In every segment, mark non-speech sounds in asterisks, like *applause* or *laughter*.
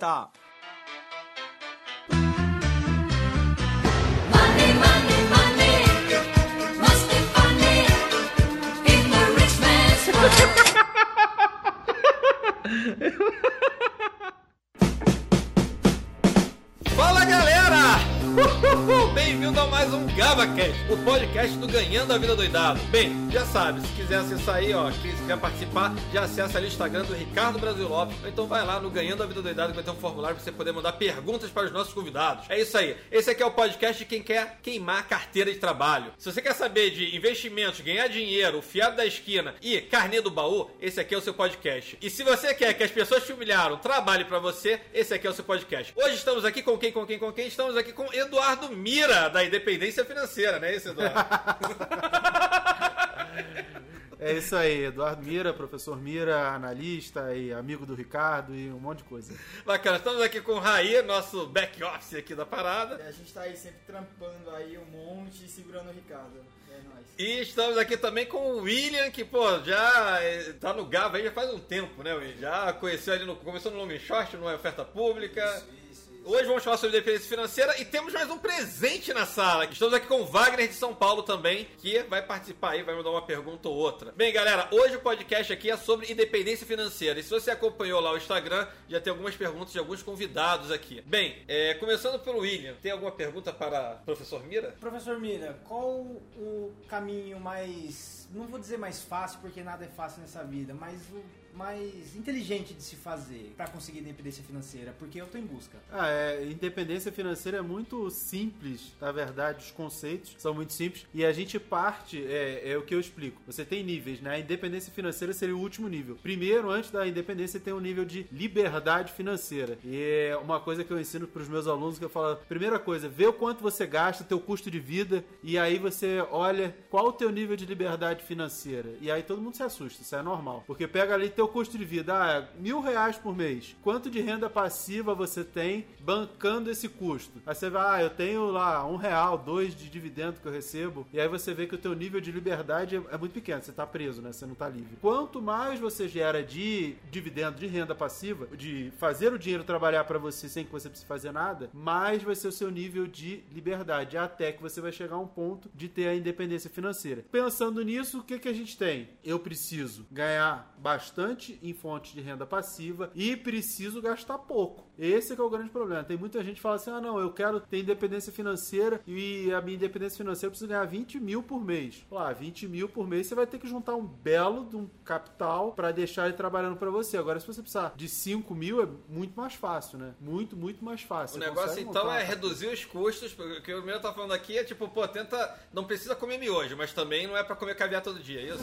stop. Bem-vindo a mais um GavaCast, o podcast do Ganhando a Vida Doidado. Bem, já sabe, se quiser acessar aí, ó, se quiser participar, já acessa ali o Instagram do Ricardo Brasil Lopes, ou então vai lá no Ganhando a Vida Doidado que vai ter um formulário pra você poder mandar perguntas para os nossos convidados. É isso aí, esse aqui é o podcast de quem quer queimar carteira de trabalho. Se você quer saber de investimentos, ganhar dinheiro, o fiado da esquina e carnê do baú, esse aqui é o seu podcast. E se você quer que as pessoas te humilharam trabalhem pra você, esse aqui é o seu podcast. Hoje estamos aqui com quem, com quem, com quem? Estamos aqui com Eduardo Mira, da Independência Financeira, né? Esse Eduardo. *laughs* É isso aí, Eduardo Mira, professor Mira, analista e amigo do Ricardo e um monte de coisa. Bacana, estamos aqui com o Raí, nosso back office aqui da parada. A gente tá aí sempre trampando aí um monte e segurando o Ricardo. É nóis. E estamos aqui também com o William, que, pô, já eh, tá no Gava aí já faz um tempo, né, William? Já conheceu ali no. Começou no Long Short, numa oferta pública. Isso, isso. Hoje vamos falar sobre dependência financeira e temos mais um presente na sala. Estamos aqui com o Wagner de São Paulo também, que vai participar aí, vai mandar uma pergunta ou outra. Bem, galera, hoje o podcast aqui é sobre independência financeira. E se você acompanhou lá o Instagram, já tem algumas perguntas de alguns convidados aqui. Bem, é, começando pelo William, tem alguma pergunta para o professor Mira? Professor Mira, qual o caminho mais. Não vou dizer mais fácil, porque nada é fácil nessa vida, mas o mais inteligente de se fazer para conseguir independência financeira? Porque eu tô em busca. Ah, é, independência financeira é muito simples, na verdade, os conceitos são muito simples e a gente parte, é, é o que eu explico. Você tem níveis, né? A independência financeira seria o último nível. Primeiro, antes da independência, tem um nível de liberdade financeira. E é uma coisa que eu ensino para os meus alunos que eu falo, primeira coisa, vê o quanto você gasta, teu custo de vida e aí você olha qual o teu nível de liberdade financeira. E aí todo mundo se assusta, isso é normal. Porque pega ali teu custo de vida, ah, mil reais por mês. Quanto de renda passiva você tem bancando esse custo? Aí você vai, ah, eu tenho lá um real, dois de dividendo que eu recebo. E aí você vê que o teu nível de liberdade é- muito pequeno, você tá preso, né? Você não tá livre. Quanto mais você gera de dividendo, de renda passiva, de fazer o dinheiro trabalhar para você sem que você precise fazer nada, mais vai ser o seu nível de liberdade, até que você vai chegar a um ponto de ter a independência financeira. Pensando nisso, o que, que a gente tem? Eu preciso ganhar bastante em fontes de renda passiva e preciso gastar pouco. Esse é que é o grande problema. Tem muita gente que fala assim: ah, não, eu quero ter independência financeira e a minha independência financeira eu preciso ganhar 20 mil por mês. Lá, 20 mil por mês você vai ter que juntar um belo de um capital para deixar ele trabalhando para você. Agora, se você precisar de 5 mil, é muito mais fácil, né? Muito, muito mais fácil. O Você negócio então é reduzir os custos, porque o que o meu tá falando aqui é tipo, pô, tenta. Não precisa comer miojo, mas também não é pra comer caviar todo dia, é isso?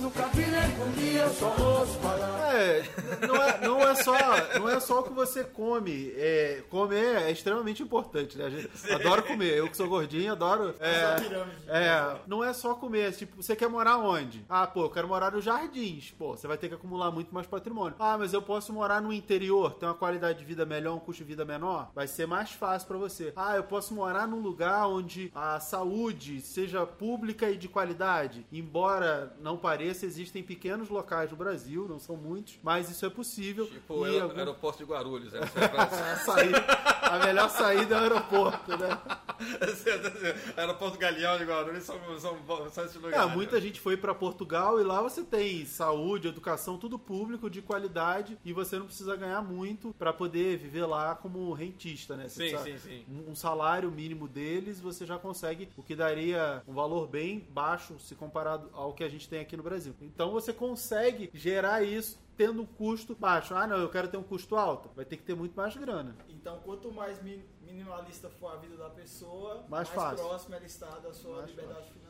É, não é, não é só, não é só o que você come. É, comer é extremamente importante, né? A gente adora comer. Eu que sou gordinho, adoro. É, é, não é só comer. Tipo, você quer morar onde? Ah, pô, eu quero morar nos jardins. Pô, você vai ter que acumular muito mais patrimônio. Ah, mas eu posso morar no interior, ter uma qualidade de vida melhor, um custo de vida menor? Vai ser mais fácil pra você. Ah, eu posso morar num lugar onde a saúde seja pública e de qualidade. Embora não pareça, existem pequenos locais no Brasil, não são muitos, mas isso é possível. Tipo, E aer- algum- aeroporto de Guarulhos, vai pra- a, *laughs* saída- a melhor saída é o aeroporto, né? *laughs* aeroporto Galeão de Guarulhos são, são, são esses É, lugares. muita gente foi pra Portugal e lá você tem saúde, educação, tudo público, de qualidade, e você não precisa ganhar muito pra poder viver lá como rentista, né? Você Sim, sim, sim. Um salário mínimo deles, você já consegue, o que daria um valor bem baixo se comparado ao que a gente tem aqui no Brasil. Então você consegue gerar isso tendo um custo baixo. Ah, não, eu quero ter um custo alto. Vai ter que ter muito mais grana. Então, quanto mais mi- minimalista for a vida da pessoa, Mais mais, fácil. próximo ela está da sua Mais liberdade financeira.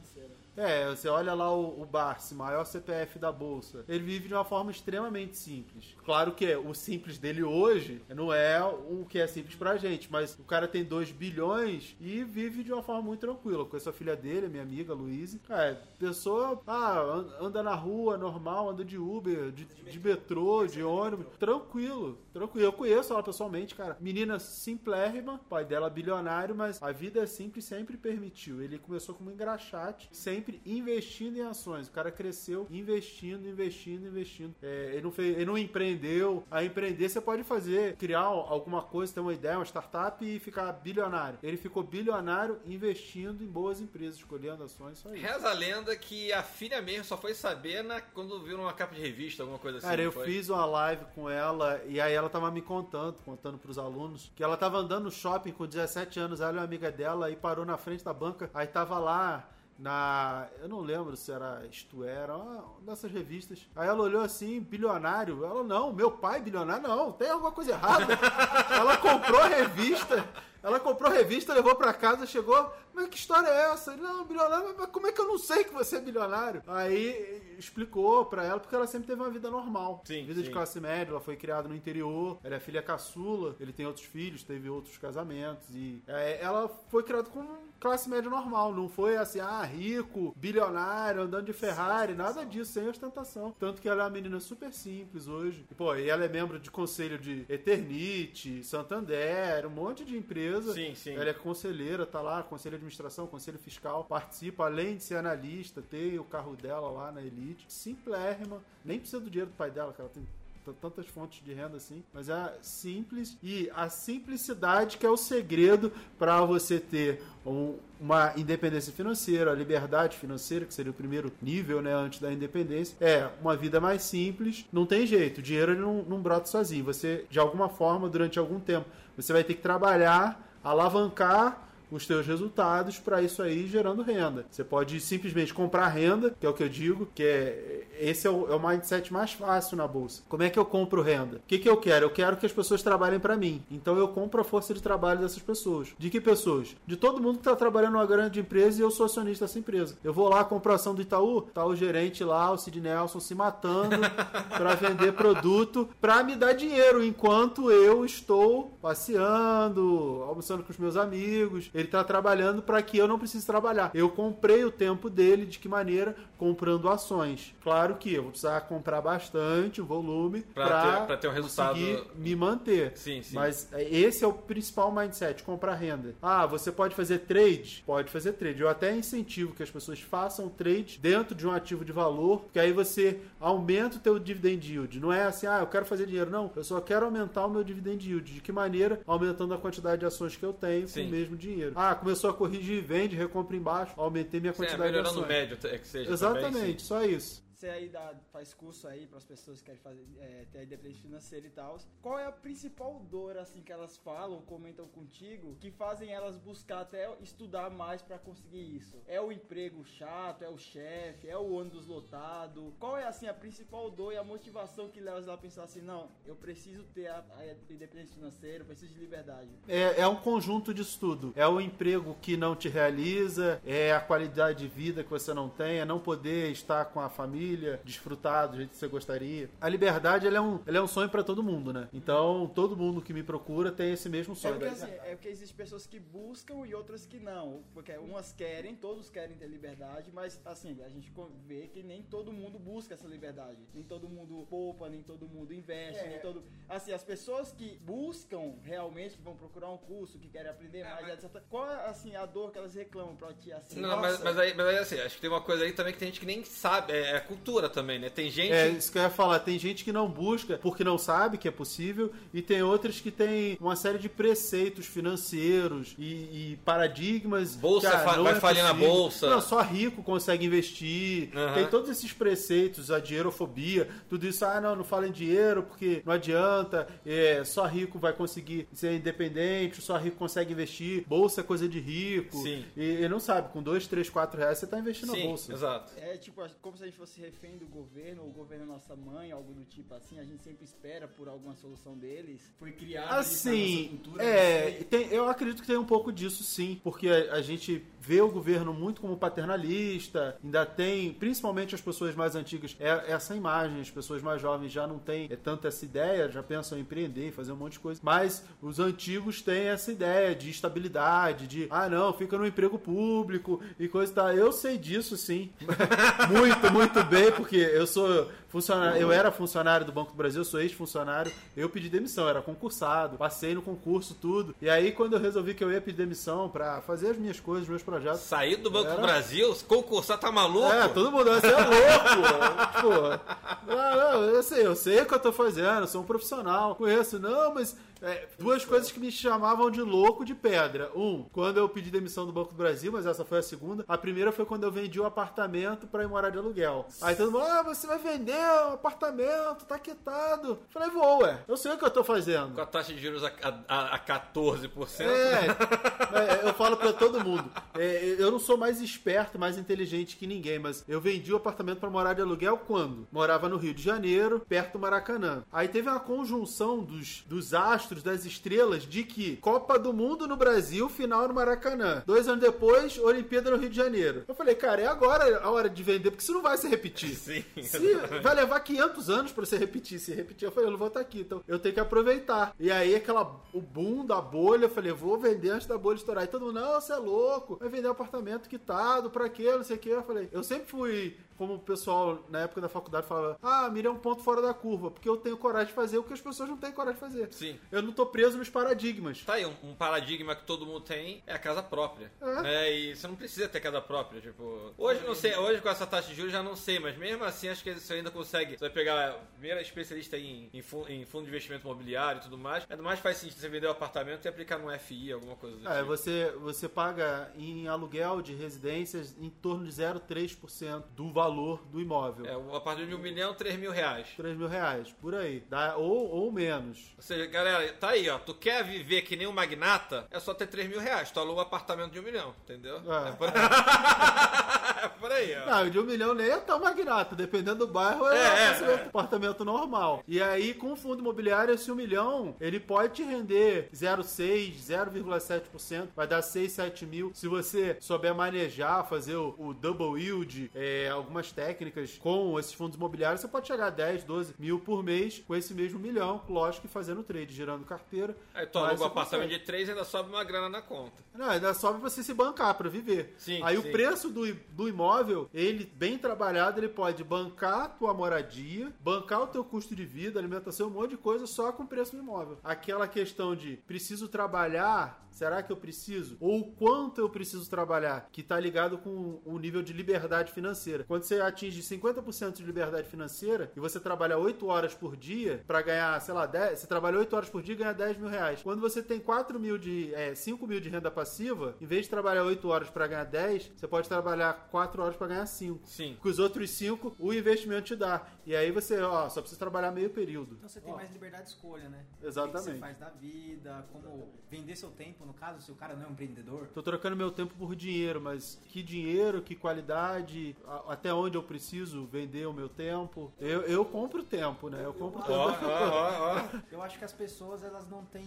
É, você olha lá o, o Barsi, maior CPF da Bolsa. Ele vive de uma forma extremamente simples. Claro que o simples dele hoje não é o que é simples pra gente, mas o cara tem 2 bilhões e vive de uma forma muito tranquila. Com essa filha dele, minha amiga Luíse. É, pessoa, ah, an- anda na rua normal, anda de Uber, de, de metrô, de ônibus. Tranquilo, tranquilo. Eu conheço ela pessoalmente, cara. Menina simplérrima, pai dela bilionário, mas a vida simples sempre permitiu. Ele começou como engraxate, sempre sempre investindo em ações. O cara cresceu investindo, investindo, investindo. É, ele, não fez, ele não empreendeu. A empreender você pode fazer, criar alguma coisa, ter uma ideia, uma startup e ficar bilionário. Ele ficou bilionário investindo em boas empresas, escolhendo ações, só isso. Reza a lenda que a filha mesmo só foi saber na, quando viu numa capa de revista, alguma coisa assim. Cara, eu foi? fiz uma live com ela e aí ela tava me contando, contando pros alunos, que ela tava andando no shopping com 17 anos, ela e uma amiga dela, e parou na frente da banca, aí tava lá na. Eu não lembro se era Isto Era, uma dessas revistas. Aí ela olhou assim, bilionário. Ela, não, meu pai bilionário, não, tem alguma coisa errada. *laughs* ela comprou a revista. Ela comprou a revista, levou pra casa, chegou. Mas que história é essa? Ele, Não, bilionário, mas como é que eu não sei que você é bilionário? Aí explicou pra ela, porque ela sempre teve uma vida normal. Sim, vida de sim. classe média, ela foi criada no interior, ela é filha caçula, ele tem outros filhos, teve outros casamentos. E é, ela foi criada com classe média normal, não foi assim, ah, rico, bilionário, andando de Ferrari, nada disso, sem ostentação. Tanto que ela é uma menina super simples hoje. E, pô, e ela é membro de conselho de Eternite, Santander, um monte de empresa. Sim, sim. Ela é conselheira, tá lá, conselho de administração, conselho fiscal, participa, além de ser analista, tem o carro dela lá na Elite. Simplérrima, nem precisa do dinheiro do pai dela, que ela tem tantas fontes de renda assim, mas é simples e a simplicidade que é o segredo para você ter um- uma independência financeira, a liberdade financeira, que seria o primeiro nível, né, antes da independência, é uma vida mais simples, não tem jeito, o dinheiro não, não brota sozinho, você, de alguma forma, durante algum tempo, você vai ter que trabalhar, alavancar os teus resultados para isso aí gerando renda. Você pode simplesmente comprar renda, que é o que eu digo, que é esse é o, é o mindset mais fácil na bolsa. Como é que eu compro renda? O que, que eu quero? Eu quero que as pessoas trabalhem para mim. Então eu compro a força de trabalho dessas pessoas. De que pessoas? De todo mundo que está trabalhando numa grande empresa e eu sou acionista dessa empresa. Eu vou lá comprar ação do Itaú, tá o gerente lá, o Sid Nelson se matando *laughs* para vender produto para me dar dinheiro enquanto eu estou passeando, almoçando com os meus amigos. Ele está trabalhando para que eu não precise trabalhar. Eu comprei o tempo dele de que maneira? Comprando ações. Claro que eu vou precisar comprar bastante volume para ter- ter um resultado- me manter. Sim, sim. Mas é, esse é o principal mindset, comprar renda. Ah, você pode fazer trade? Pode fazer trade. Eu até incentivo que as pessoas façam trade dentro de um ativo de valor, porque aí você aumenta o teu dividend yield. Não é assim, ah, eu quero fazer dinheiro. Não, eu só quero aumentar o meu dividend yield. De que maneira? Aumentando a quantidade de ações que eu tenho Sim. com o mesmo dinheiro. Ah, começou a corrigir, vende, recompra embaixo, aumentei minha Sim, é, quantidade de melhorando o ações. médio, é que seja. Exatamente, também, só isso. Você aí dá, faz curso aí para as pessoas que querem fazer, é, ter independência financeira e tal. Qual é a principal dor assim que elas falam, comentam contigo, que fazem elas buscar até estudar mais para conseguir isso? É o emprego chato, é o chefe, é o ônibus lotado? Qual é assim a principal dor e a motivação que leva elas a pensar assim, não, eu preciso ter a, a independência financeira, eu preciso de liberdade. É, é um conjunto disso tudo. É o emprego que não te realiza, é a qualidade de vida que você não tem, é não poder estar com a família, desfrutar do jeito que você gostaria. A liberdade ela é, um, ela é um sonho pra todo mundo, né? Então, todo mundo que me procura tem esse mesmo É sonho. porque, assim, é porque existem pessoas que buscam e outras que não. Porque umas querem, todos querem ter liberdade, mas assim, a gente vê que nem todo mundo busca essa liberdade. Nem todo mundo poupa, nem todo mundo investe, É. nem todo. Assim, as pessoas que buscam realmente, que vão procurar um curso, que querem aprender mais, etc. Qual é assim a dor que elas reclamam pra ti assim? Não, mas, "Nossa, mas, aí, mas aí, assim, acho que tem uma coisa aí também que tem gente que nem sabe. É, é cultura também, né? Tem gente. É isso que eu ia falar. Tem gente que não busca porque não sabe que é possível, e tem outras que tem uma série de preceitos financeiros e, e paradigmas. Bolsa que, ah, fa- vai é falir na bolsa. Não, só rico consegue investir. Aham. Tem todos esses preceitos, a dinheirofobia, tudo isso. Ah, não, não fala em dinheiro porque não adianta, é, só rico vai conseguir ser independente, só rico consegue investir, bolsa é coisa de rico. Sim. E, e não sabe, com dois, três, quatro reais você tá investindo na Sim, bolsa. exato. É tipo como se a gente fosse refém do governo, ou o governo é nossa mãe, algo do tipo assim. A gente sempre espera por alguma solução deles. Foi criado Assim, cultura, é, tem- eu acredito que tem um pouco disso sim, porque a, a gente vê o governo muito como paternalista, ainda tem, principalmente as pessoas mais antigas, é essa imagem, as pessoas mais jovens já não têm é, tanto essa ideia, já pensam em empreender, em fazer um monte de coisa, mas os antigos têm essa ideia de estabilidade, de, ah não, fica no emprego público e coisa e tal. Eu sei disso sim, *laughs* muito, muito bem, porque eu sou funcionário, eu era funcionário do Banco do Brasil, sou ex-funcionário, eu pedi demissão, eu era concursado, passei no concurso, tudo. E aí, quando eu resolvi que eu ia pedir demissão pra fazer as minhas coisas, os meus projetos. Sair do Banco do Era. Brasil, concursar, tá maluco? É, todo mundo, você é *laughs* louco. tipo, não, não, eu sei, eu sei o que eu tô fazendo, eu sou um profissional, conheço, não, mas é, duas coisas que me chamavam de louco de pedra. Um, quando eu pedi demissão do Banco do Brasil, mas essa foi a segunda. A primeira foi quando eu vendi o apartamento pra ir morar de aluguel. Aí todo mundo, ah, você vai vender o apartamento, tá quitado. Falei, vou, ué, eu sei o que eu tô fazendo. Com a taxa de juros a, a, a 14%. É, é, eu falo pra todo mundo. é, eu não sou mais esperto, mais inteligente que ninguém, mas eu vendi o apartamento pra morar de aluguel quando? Morava no Rio de Janeiro, perto do Maracanã. Aí teve uma conjunção dos, dos astros, das estrelas, de que Copa do Mundo no Brasil, final no Maracanã. Dois anos depois, Olimpíada no Rio de Janeiro. Eu falei, cara, é agora a hora de vender, porque isso não vai se repetir. *laughs* Sim. Se vai levar 500 anos pra você repetir. Se repetir, eu falei, eu não vou estar aqui, então eu tenho que aproveitar. E aí, aquela, o boom da bolha, eu falei, vou vender antes da bolha estourar. E todo mundo, não, você é louco, vai vender apartamento quitado, pra quê, não sei o quê. Eu falei, eu sempre fui, como o pessoal na época da faculdade falava, ah, mira é um ponto fora da curva, porque eu tenho coragem de fazer o que as pessoas não têm coragem de fazer. Sim. Eu não tô preso nos paradigmas. Tá aí, um, um paradigma que todo mundo tem é a casa própria. É. né? E você não precisa ter casa própria. Tipo, hoje não sei, hoje com essa taxa de juros já não sei, mas mesmo assim acho que você ainda consegue. Você vai pegar a primeira especialista em, em, em fundo de investimento imobiliário e tudo mais. Ainda mais faz sentido você vender o apartamento e aplicar no FI, alguma coisa do É, tipo. você, você paga em aluguel de residências em torno de 0,3% do valor do imóvel. É, a partir de um milhão, três mil reais. 3 mil reais, por aí. Dá, ou, ou menos. Ou seja, galera, tá aí, ó. Tu quer viver que nem um magnata? É só ter 3 mil reais. Tu alugou um apartamento de um milhão, entendeu? É. É por, *laughs* *laughs* por aí, ó. Não, de um milhão nem é tão magnata. Dependendo do bairro, é, É, é, apartamento, é. apartamento normal. E aí, com o fundo imobiliário, esse um milhão, ele pode te render 0,6%, 0,7%. Vai dar 6, 7 mil. Se você souber manejar, fazer o, o double yield, é, algumas técnicas com esses fundos imobiliários, você pode chegar a 10, 12 mil por mês com esse mesmo milhão. Lógico que fazendo trade, gerando carteira. Aí tu aluga um apartamento consegue. de 3 e ainda sobe uma grana na conta. Não, ainda sobe pra você se bancar pra viver. Sim, Aí sim. o preço do, do imóvel, ele bem trabalhado, ele pode bancar a tua moradia, bancar o teu custo de vida, alimentação, um monte de coisa só com o preço do imóvel. Aquela questão de preciso trabalhar, será que eu preciso? Ou o quanto eu preciso trabalhar, que tá ligado com o nível de liberdade financeira. Quando você atinge 50% de liberdade financeira e você trabalha 8 horas por dia pra ganhar, sei lá, 10, você trabalha 8 horas por dia e ganha 10 mil reais. Quando você tem 4 mil de, é, 5 mil de renda passiva, em vez de trabalhar 8 horas pra ganhar 10, você pode trabalhar 4 horas pra ganhar 5. Sim. Com os outros 5, o investimento te dá. E aí você, ó, só precisa trabalhar meio período. Então você tem mais liberdade de escolha, né? Exatamente. O que você faz da vida, como vender seu tempo, no caso, se o cara não é um empreendedor. Tô trocando meu tempo por dinheiro, mas que dinheiro, que qualidade, a- até onde eu preciso vender o meu tempo. Eu, eu compro tempo, né? Eu compro Ó, tempo. ó, ó, ó. Eu acho que as pessoas elas não têm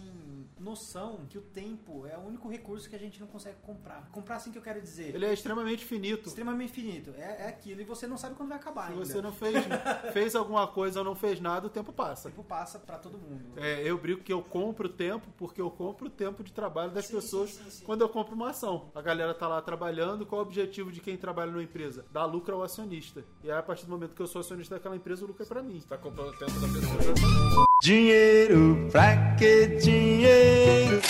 noção que o tempo é o único recurso que a gente não consegue comprar. Comprar assim que eu quero dizer. Ele é extremamente finito. extremamente infinito. É, é aquilo e você não sabe quando vai acabar Se ainda. você não fez, *laughs* fez alguma coisa ou não fez nada, o tempo O passa. tempo passa pra todo mundo. É, eu brinco que eu compro tempo porque eu compro o tempo de trabalho das Sim, pessoas sim, sim, sim. quando eu compro uma ação. A galera tá lá trabalhando, qual é o objetivo de quem trabalha numa empresa? Dar lucro ao acionista. E aí, a partir do momento que eu sou acionista daquela empresa, o lucro é pra mim. Tá comprando o tempo da pessoa. Dinheiro, pra que dinheiro?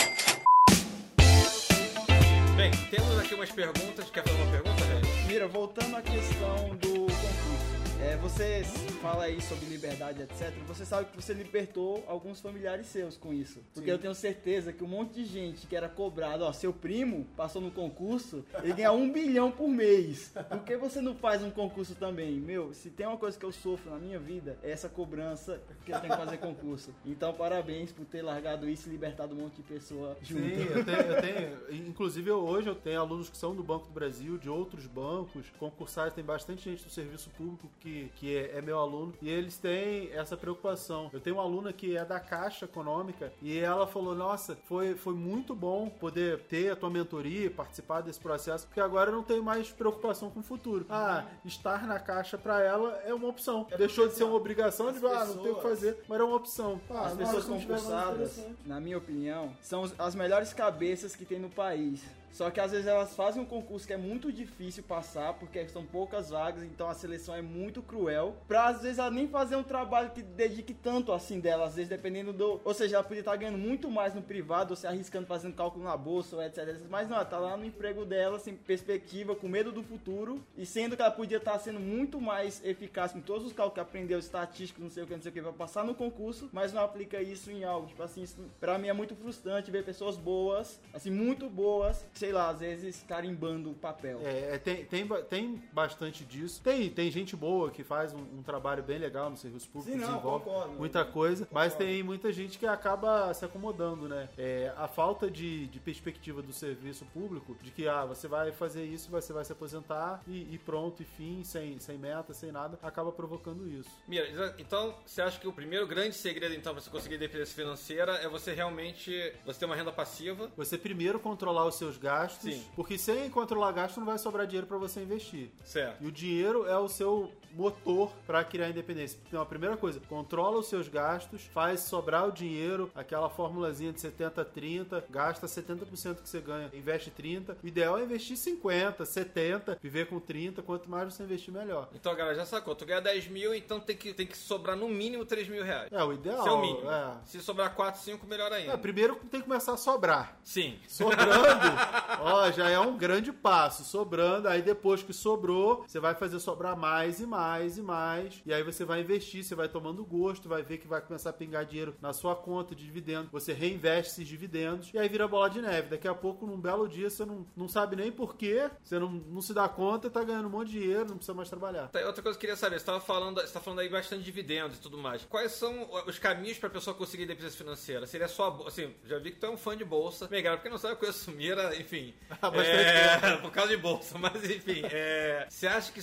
Bem, temos aqui umas perguntas. Quer fazer uma pergunta, velho? Mira, voltando à questão do concurso. É, você fala aí sobre liberdade, etc. Você sabe que você libertou alguns familiares seus com isso. Porque eu tenho certeza que um monte de gente que era cobrado, ó, seu primo passou no concurso, ele ganha um bilhão por mês. Por que você não faz um concurso também? Meu, se tem uma coisa que eu sofro na minha vida, é essa cobrança que eu tenho que fazer concurso. Então, parabéns por ter largado isso e libertado um monte de pessoa junto. Sim, eu tenho, eu tenho- Inclusive, hoje eu tenho alunos que são do Banco do Brasil, de outros bancos, concursados, tem bastante gente do serviço público que, que é, é meu aluno, e eles têm essa preocupação. Eu tenho uma aluna que é da Caixa Econômica, e ela falou: Nossa, foi, foi muito bom poder ter a tua mentoria, participar desse processo, porque agora eu não tenho mais preocupação com o futuro. Ah, estar na Caixa pra ela é uma opção. Deixou de ser uma obrigação, de ah, não tenho o que fazer, mas é uma opção. Ah, As pessoas que concursadas, na minha opinião, são as melhores cabeças que tem no país. Só que às vezes elas fazem um concurso que é muito difícil passar, porque são poucas vagas, então a seleção é muito cruel. Pra às vezes ela nem fazer um trabalho que dedique tanto assim dela, às vezes dependendo do. Ou seja, ela podia estar ganhando muito mais no privado, ou se arriscando fazendo cálculo na bolsa, ou etc. Mas não, ela tá lá no emprego dela, sem perspectiva, com medo do futuro, e sendo que ela podia estar sendo muito mais eficaz com todos os cálculos que aprendeu, estatísticos, não sei o que, não sei o que, vai passar no concurso, mas não aplica isso em algo. Tipo assim, isso pra mim é muito frustrante ver pessoas boas, assim, muito boas, sei lá, às vezes carimbando o papel. É, é, tem, tem, tem bastante disso. Tem, tem gente boa que faz um, um trabalho bem legal no serviço público, Sim, não, desenvolve concordo. muita coisa, mas Concordo. tem muita gente que acaba se acomodando, né? É, a falta de, de perspectiva do serviço público, de que ah, você vai fazer isso, você vai se aposentar e, e pronto, e fim, sem, sem meta, sem nada, acaba provocando isso. Mira, então você acha que o primeiro grande segredo então para você conseguir independência financeira é você realmente você ter uma renda passiva? Você primeiro controlar os seus gastos, Sim. porque sem controlar gasto não vai sobrar dinheiro para você investir. Certo. E o dinheiro é o seu motor para criar independência. Então, a primeira coisa, controla os seus gastos, faz sobrar o dinheiro, aquela formulazinha de 70-30, gasta 70% que você ganha, investe 30%. O ideal é investir 50%, 70%, viver com 30%. Quanto mais você investir, melhor. Então, galera, já sacou. Tu ganha 10 mil, então tem que, tem que sobrar no mínimo 3 mil reais. É, o ideal. Esse é o mínimo. É. Se sobrar 4, 5, melhor ainda. É, primeiro tem que começar a sobrar. Sim. Sobrando, *laughs* ó, já é um grande passo. Sobrando, aí depois que sobrou, você vai fazer sobrar mais e mais e mais. E aí você vai investir, você vai tomando gosto, vai ver que vai começar a pingar dinheiro na sua conta de dividendo. Você reinveste esses dividendos e aí vira bola de neve. Daqui a pouco, num belo dia, você não, não sabe nem porquê, você não, não se dá conta, tá ganhando um monte de dinheiro, não precisa mais trabalhar. Tá, outra coisa que eu queria saber, você estava falando, você tá falando aí bastante de dividendos e tudo mais. Quais são os caminhos para a pessoa conseguir independência financeira? Seria só, a assim, já vi que tu é um fã de bolsa. Bem, galera, porque não sabe, eu conheço Mira, enfim. Há bastante é, por causa de bolsa, mas enfim. é, você acha que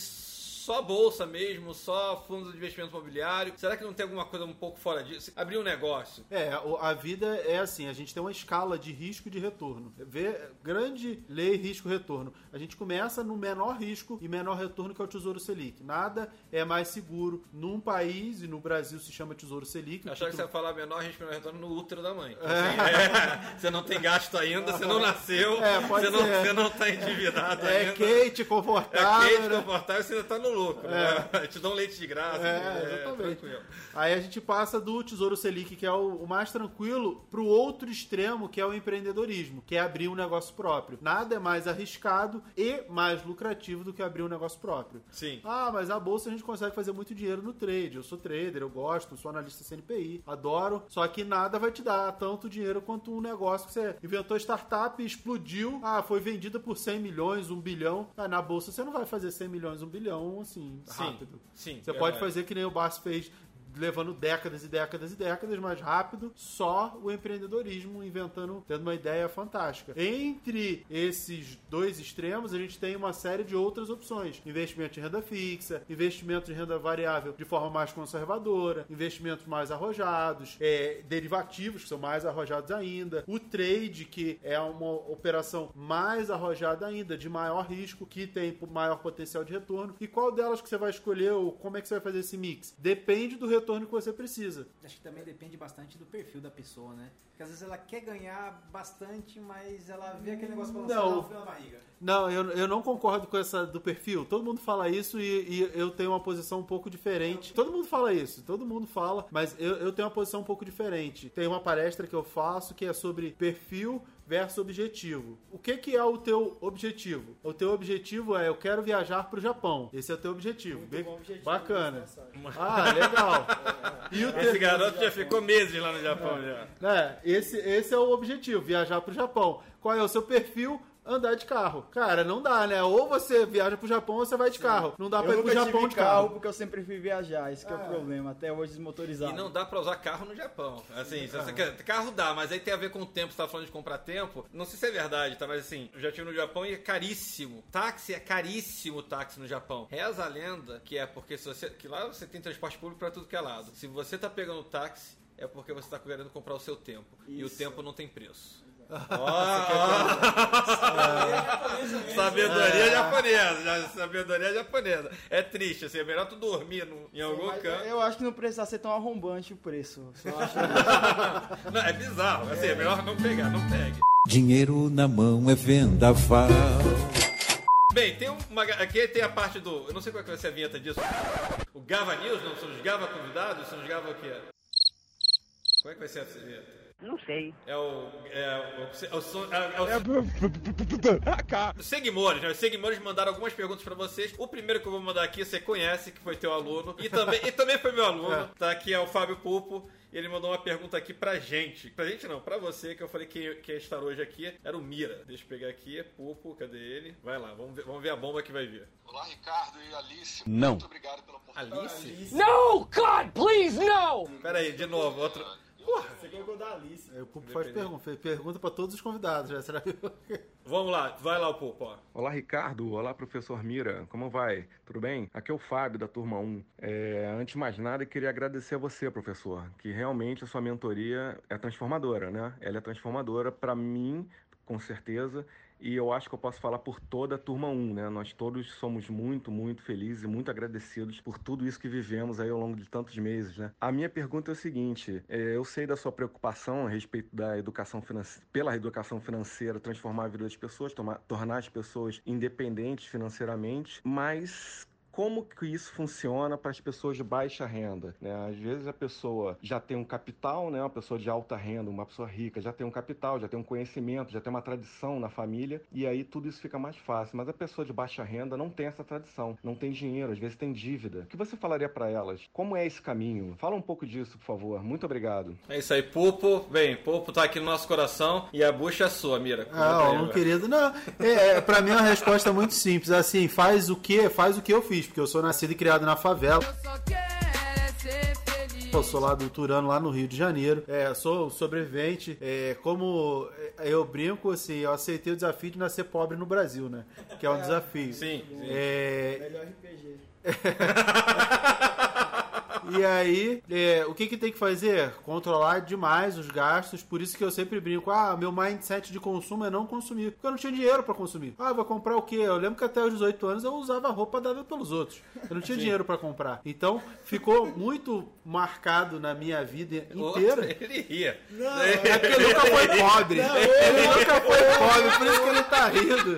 só bolsa mesmo, só fundos de investimento imobiliário? Será que não tem alguma coisa um pouco fora disso? Abrir um negócio? É, a vida é assim, a gente tem uma escala de risco e de retorno. Vê, grande lei risco-retorno. A gente começa no menor risco e menor retorno que é o Tesouro Selic. Nada é mais seguro num país, e no Brasil se chama Tesouro Selic. achava que você ia título- falar menor risco menor retorno no útero da mãe. Assim, é, *laughs* você não tem gasto ainda, você não nasceu, É, você, não, você não tá endividado É ainda. É confortável. quente, né? confortável, você ainda tá no lucro. Né? *laughs* Te dão leite de graça. É, né? exatamente. tranquilo. Aí a gente passa do Tesouro Selic, que é o, o mais tranquilo, pro outro extremo, que é o empreendedorismo, que é abrir um negócio próprio. Nada é mais arriscado e mais lucrativo do que abrir um negócio próprio. Sim. Ah, mas a bolsa a gente consegue fazer muito dinheiro no trade. Eu sou trader, eu gosto, sou analista CNPI, adoro. Só que nada vai te dar tanto dinheiro quanto um negócio que você inventou startup, explodiu, ah, foi vendida por 100 milhões, 1 bilhão. Ah, na bolsa você não vai fazer 100 milhões, 1 bilhão assim, Sim, rápido. sim, Você verdade. pode fazer que nem o Bass fez levando décadas e décadas e décadas mais rápido, só o empreendedorismo inventando, tendo uma ideia fantástica. Entre esses dois extremos, a gente tem uma série de outras opções: investimento em renda fixa, investimento em renda variável de forma mais conservadora, investimentos mais arrojados, é, derivativos que são mais arrojados ainda, o trade que é uma operação mais arrojada ainda, de maior risco, que tem maior potencial de retorno. E qual delas que você vai escolher ou como é que você vai fazer esse mix? Depende do retorno que você precisa. Acho que também depende bastante do perfil da pessoa, né? Porque às vezes ela quer ganhar bastante, mas ela vê aquele negócio balançando da barriga. Não, eu, eu não concordo com essa do perfil. Todo mundo fala isso e, e eu tenho uma posição um pouco diferente. Todo mundo fala isso, todo mundo fala, mas eu, eu tenho uma posição um pouco diferente. Tem uma palestra que eu faço que é sobre perfil versus objetivo. O que, que é o teu objetivo? O teu objetivo é eu quero viajar pro Japão. Esse é o teu objetivo. Muito Be- bom objetivo, Bacana. de Ah, legal. *laughs* E o Esse garoto já ficou meses lá no Japão já. é, esse, esse é o objetivo, viajar pro Japão. Qual é o seu perfil? Andar de carro. Cara, não dá, né? Ou você viaja pro Japão ou você vai de carro. Não dá pra Eu ir pro Japão de carro carro. porque eu sempre fui viajar, esse que é o problema, até hoje desmotorizado. E não dá pra usar carro no Japão. Assim, se você quer, carro dá, mas aí tem a ver com o tempo, você tava falando de comprar tempo. Não sei se é verdade, tá? Mas assim, eu já tive no Japão e é caríssimo. Táxi é caríssimo táxi no Japão. Reza a lenda que é porque se você. que lá você tem transporte público pra tudo que é lado. Se você tá pegando táxi, é porque você tá querendo comprar o seu tempo. E o Isso. tempo não tem preço. Sabedoria japonesa, sabedoria japonesa. É triste, assim, é melhor tu dormir no- em algum Mas canto. eu acho que não precisa ser tão arrombante o preço. *laughs* Não, é bizarro, assim, é melhor não pegar, não pegue. Dinheiro na mão é vendaval. Bem, tem uma. Aqui tem a parte do. Eu não sei qual é que vai ser a vinheta disso. O Gava News, não? São os Gava convidados? São os Gava o quê? Qual é que vai ser essa vinheta? Não sei. É o. É o. É o, som- é, é o *laughs* Os Seguimores, né? Os Seguimores mandaram algumas perguntas pra vocês. O primeiro que eu vou mandar aqui você conhece, que foi teu aluno. E também, e também foi meu aluno. Tá aqui é o Fábio Pulpo. E ele mandou uma pergunta aqui pra gente. Pra gente não, pra você, que eu falei que, que ia estar hoje aqui. Era o Mira. Deixa eu pegar aqui. Pulpo, cadê ele? Vai lá, vamos ver, vamos ver a bomba que vai vir. Olá, Ricardo e Alice. Não. Muito obrigado pela oportunidade. Alice? No, God, please, no! Pera aí, de novo, outro. Você colocou da Alice. Aí o Pupo faz pergunta, fez pergunta pra todos os convidados, já será *laughs* Vamos lá, vai lá o Pulpo, ó. Olá, Ricardo. Olá, professor Mira. Como vai? Tudo bem? Aqui é o Fábio, da turma 1. É, antes de mais nada, eu queria agradecer a você, professor, que realmente a sua mentoria é transformadora, né? Ela é transformadora para mim, com certeza, e eu acho que eu posso falar por toda a turma 1, né? Nós todos somos muito, muito felizes e muito agradecidos por tudo isso que vivemos aí ao longo de tantos meses, né? A minha pergunta é o seguinte: é, eu sei da sua preocupação a respeito da educação financeira, pela educação financeira, transformar a vida das pessoas, tomar- tornar as pessoas independentes financeiramente, mas como que isso funciona para as pessoas de baixa renda? Né? Às vezes a pessoa já tem um capital, né? uma pessoa de alta renda, uma pessoa rica, já tem um capital, já tem um conhecimento, já tem uma tradição na família, e aí tudo isso fica mais fácil. Mas a pessoa de baixa renda não tem essa tradição, não tem dinheiro, às vezes tem dívida. O que você falaria para elas? Como é esse caminho? Fala um pouco disso, por favor. Muito obrigado. É isso aí, Pulpo. Bem, Pulpo tá aqui no nosso coração e a bucha é sua, Mira. Ah, um querido. Não, é, é, pra mim é uma resposta muito simples. Assim, faz o que? Faz o que eu fiz, porque eu sou nascido e criado na favela. Eu sou lá do Turano, lá no Rio de Janeiro. É, sou sobrevivente. É, como é, eu brinco, assim, eu aceitei o desafio de nascer pobre no Brasil, né? Que é um desafio. Sim, sim. É, Melhor RPG. *laughs* E aí, é, o que, que tem que fazer? Controlar demais os gastos. Por isso que eu sempre brinco: ah, meu mindset de consumo é não consumir. Porque eu não tinha dinheiro pra consumir. Ah, vou comprar o quê? Eu lembro que até os 18 anos eu usava roupa dada pelos outros. Eu não tinha *laughs* dinheiro pra comprar. Então, ficou muito marcado na minha vida inteira. Ele ria. É porque ele *laughs* nunca foi pobre. ele nunca foi pobre, por isso que ele tá rindo.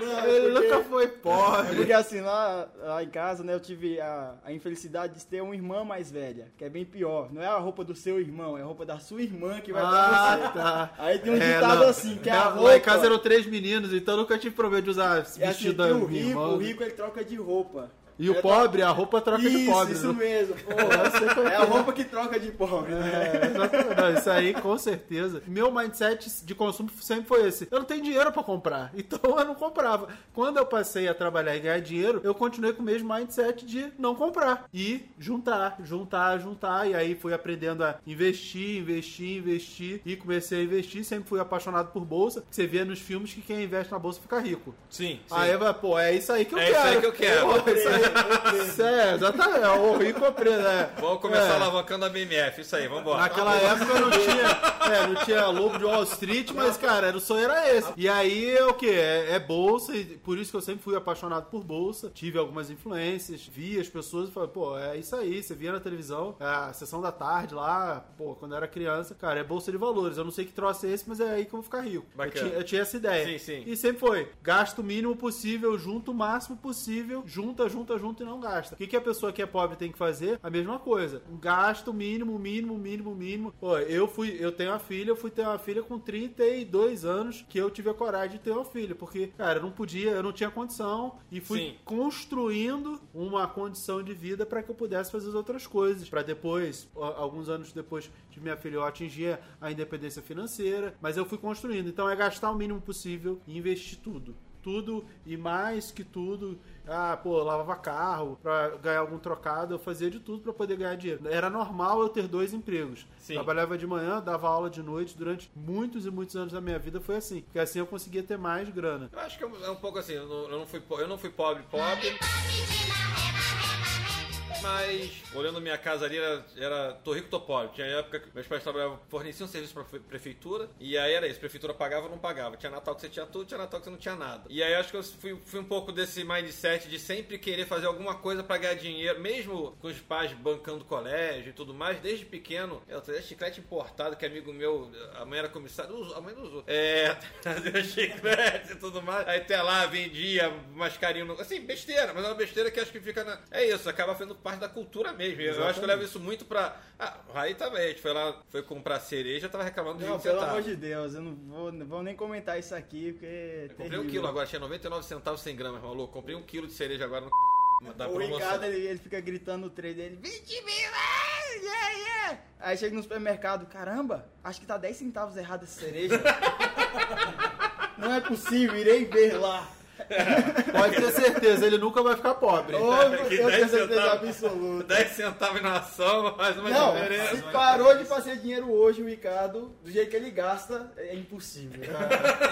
Não, é Ele nunca foi É pobre. porque assim, lá, lá em casa, né, eu tive a, a infelicidade de ter uma irmã mais velha, que é bem pior. Não é a roupa do seu irmão, é a roupa da sua irmã que vai pra Ah, você. tá. Aí tem um É, ditado não. assim, que é Lá- a Lá em roupa... casa eram três meninos, então eu nunca tive problema de usar é assim, vestido que da o minha rico, irmã. o rico ele troca de roupa. E o É pobre, a roupa troca de isso, pobre. Isso né? mesmo, porra. é a roupa que troca de pobre, né? É, exatamente. Não, isso aí, com certeza. Meu mindset de consumo sempre foi esse. Eu não tenho dinheiro pra comprar, *laughs* então eu não comprava. Quando eu passei a trabalhar e ganhar dinheiro, eu continuei com o mesmo mindset de não comprar. E juntar, juntar, juntar. E aí fui aprendendo a investir, investir, investir. E comecei a investir. Sempre fui apaixonado por bolsa. Você vê nos filmes que quem investe na bolsa fica rico. Sim, sim. Aí, vai, pô, é isso aí que eu É quero. isso aí que eu quero. Pô, isso aí- Isso é, exatamente. É, o rico aprende, né? Vamos começar É. alavancando a BMF. Isso aí, vambora. Naquela época não *laughs* tinha, é, não tinha lobo de Wall Street, mas, cara, o sonho era esse. E aí é o que? É, é bolsa, e por isso que eu sempre fui apaixonado por bolsa. Tive algumas influências, vi as pessoas e falei, pô, é isso aí. Você via na televisão, a sessão da tarde lá, pô, quando eu era criança, cara, é bolsa de valores. Eu não sei que troço é esse, mas é aí que eu vou ficar rico. Eu tinha, eu tinha essa ideia. Sim, sim. E sempre foi, gasta o mínimo possível, junta o máximo possível, junta, junta, junta e não gasta. O que, que a pessoa que é pobre tem que fazer? A mesma coisa. Um gasto mínimo, mínimo, mínimo, mínimo. Pô, eu fui, eu tenho uma filha, eu fui ter uma filha com 32 anos que eu tive a coragem de ter uma filha, porque, cara, eu não podia, eu não tinha condição e fui Sim. construindo uma condição de vida para que eu pudesse fazer as outras coisas, Pra depois, alguns anos depois de minha filha eu atingir a independência financeira, mas eu fui construindo. Então é gastar o mínimo possível e investir tudo. Tudo e mais que tudo. Ah, pô, lavava carro pra ganhar algum trocado, eu fazia de tudo pra poder ganhar dinheiro. Era normal eu ter dois empregos. Sim. Trabalhava de manhã, dava aula de noite durante muitos e muitos anos da minha vida foi assim, porque assim eu conseguia ter mais grana. Eu acho que é um é pouco assim, eu não, eu não fui, eu não fui pobre, pobre. Mas olhando minha casa ali, era, era tô rico, tô pobre. Tinha época que meus pais trabalhavam, forneciam serviço pra fe- prefeitura, e aí era isso, prefeitura pagava ou não pagava. Tinha Natal que você tinha tudo, tinha Natal que você não tinha nada. E aí acho que eu fui, fui um pouco desse mindset de sempre querer fazer alguma coisa pra ganhar dinheiro, mesmo com os pais bancando colégio e tudo mais, desde pequeno. Eu trazia chiclete importado, que amigo meu, a mãe era comissária, usou- a mãe não usou. É, *laughs* trazia chiclete e tudo mais. Aí até lá vendia mais carinho. no- Assim, besteira, mas é uma besteira que acho que fica na. É isso, acaba fazendo parte da cultura mesmo. Eu acho que eu levo isso muito pra. Ah, o Raí também, a gente foi lá, foi comprar cereja, tava reclamando de Não, 20 pelo centavos. amor de Deus, eu não vou, não vou nem comentar isso aqui, porque. é Eu comprei um quilo agora, tinha 99 centavos 100 gramas, maluco. Comprei um quilo de cereja agora no da O. Ricardo, ele, ele fica gritando no trem dele, 20 mil, ah, yeah, yeah. Aí chega no supermercado, caramba, acho que tá 10 centavos errado essa cereja. *laughs* Não é possível, irei ver lá. *laughs* Pode ter certeza, ele nunca vai ficar pobre. Ô, Que eu 10 tenho certeza centavos. absoluta. 10 centavos na ação, faz uma Não, diferença. se parou de fazer dinheiro hoje, o Ricardo, do jeito que ele gasta, é impossível.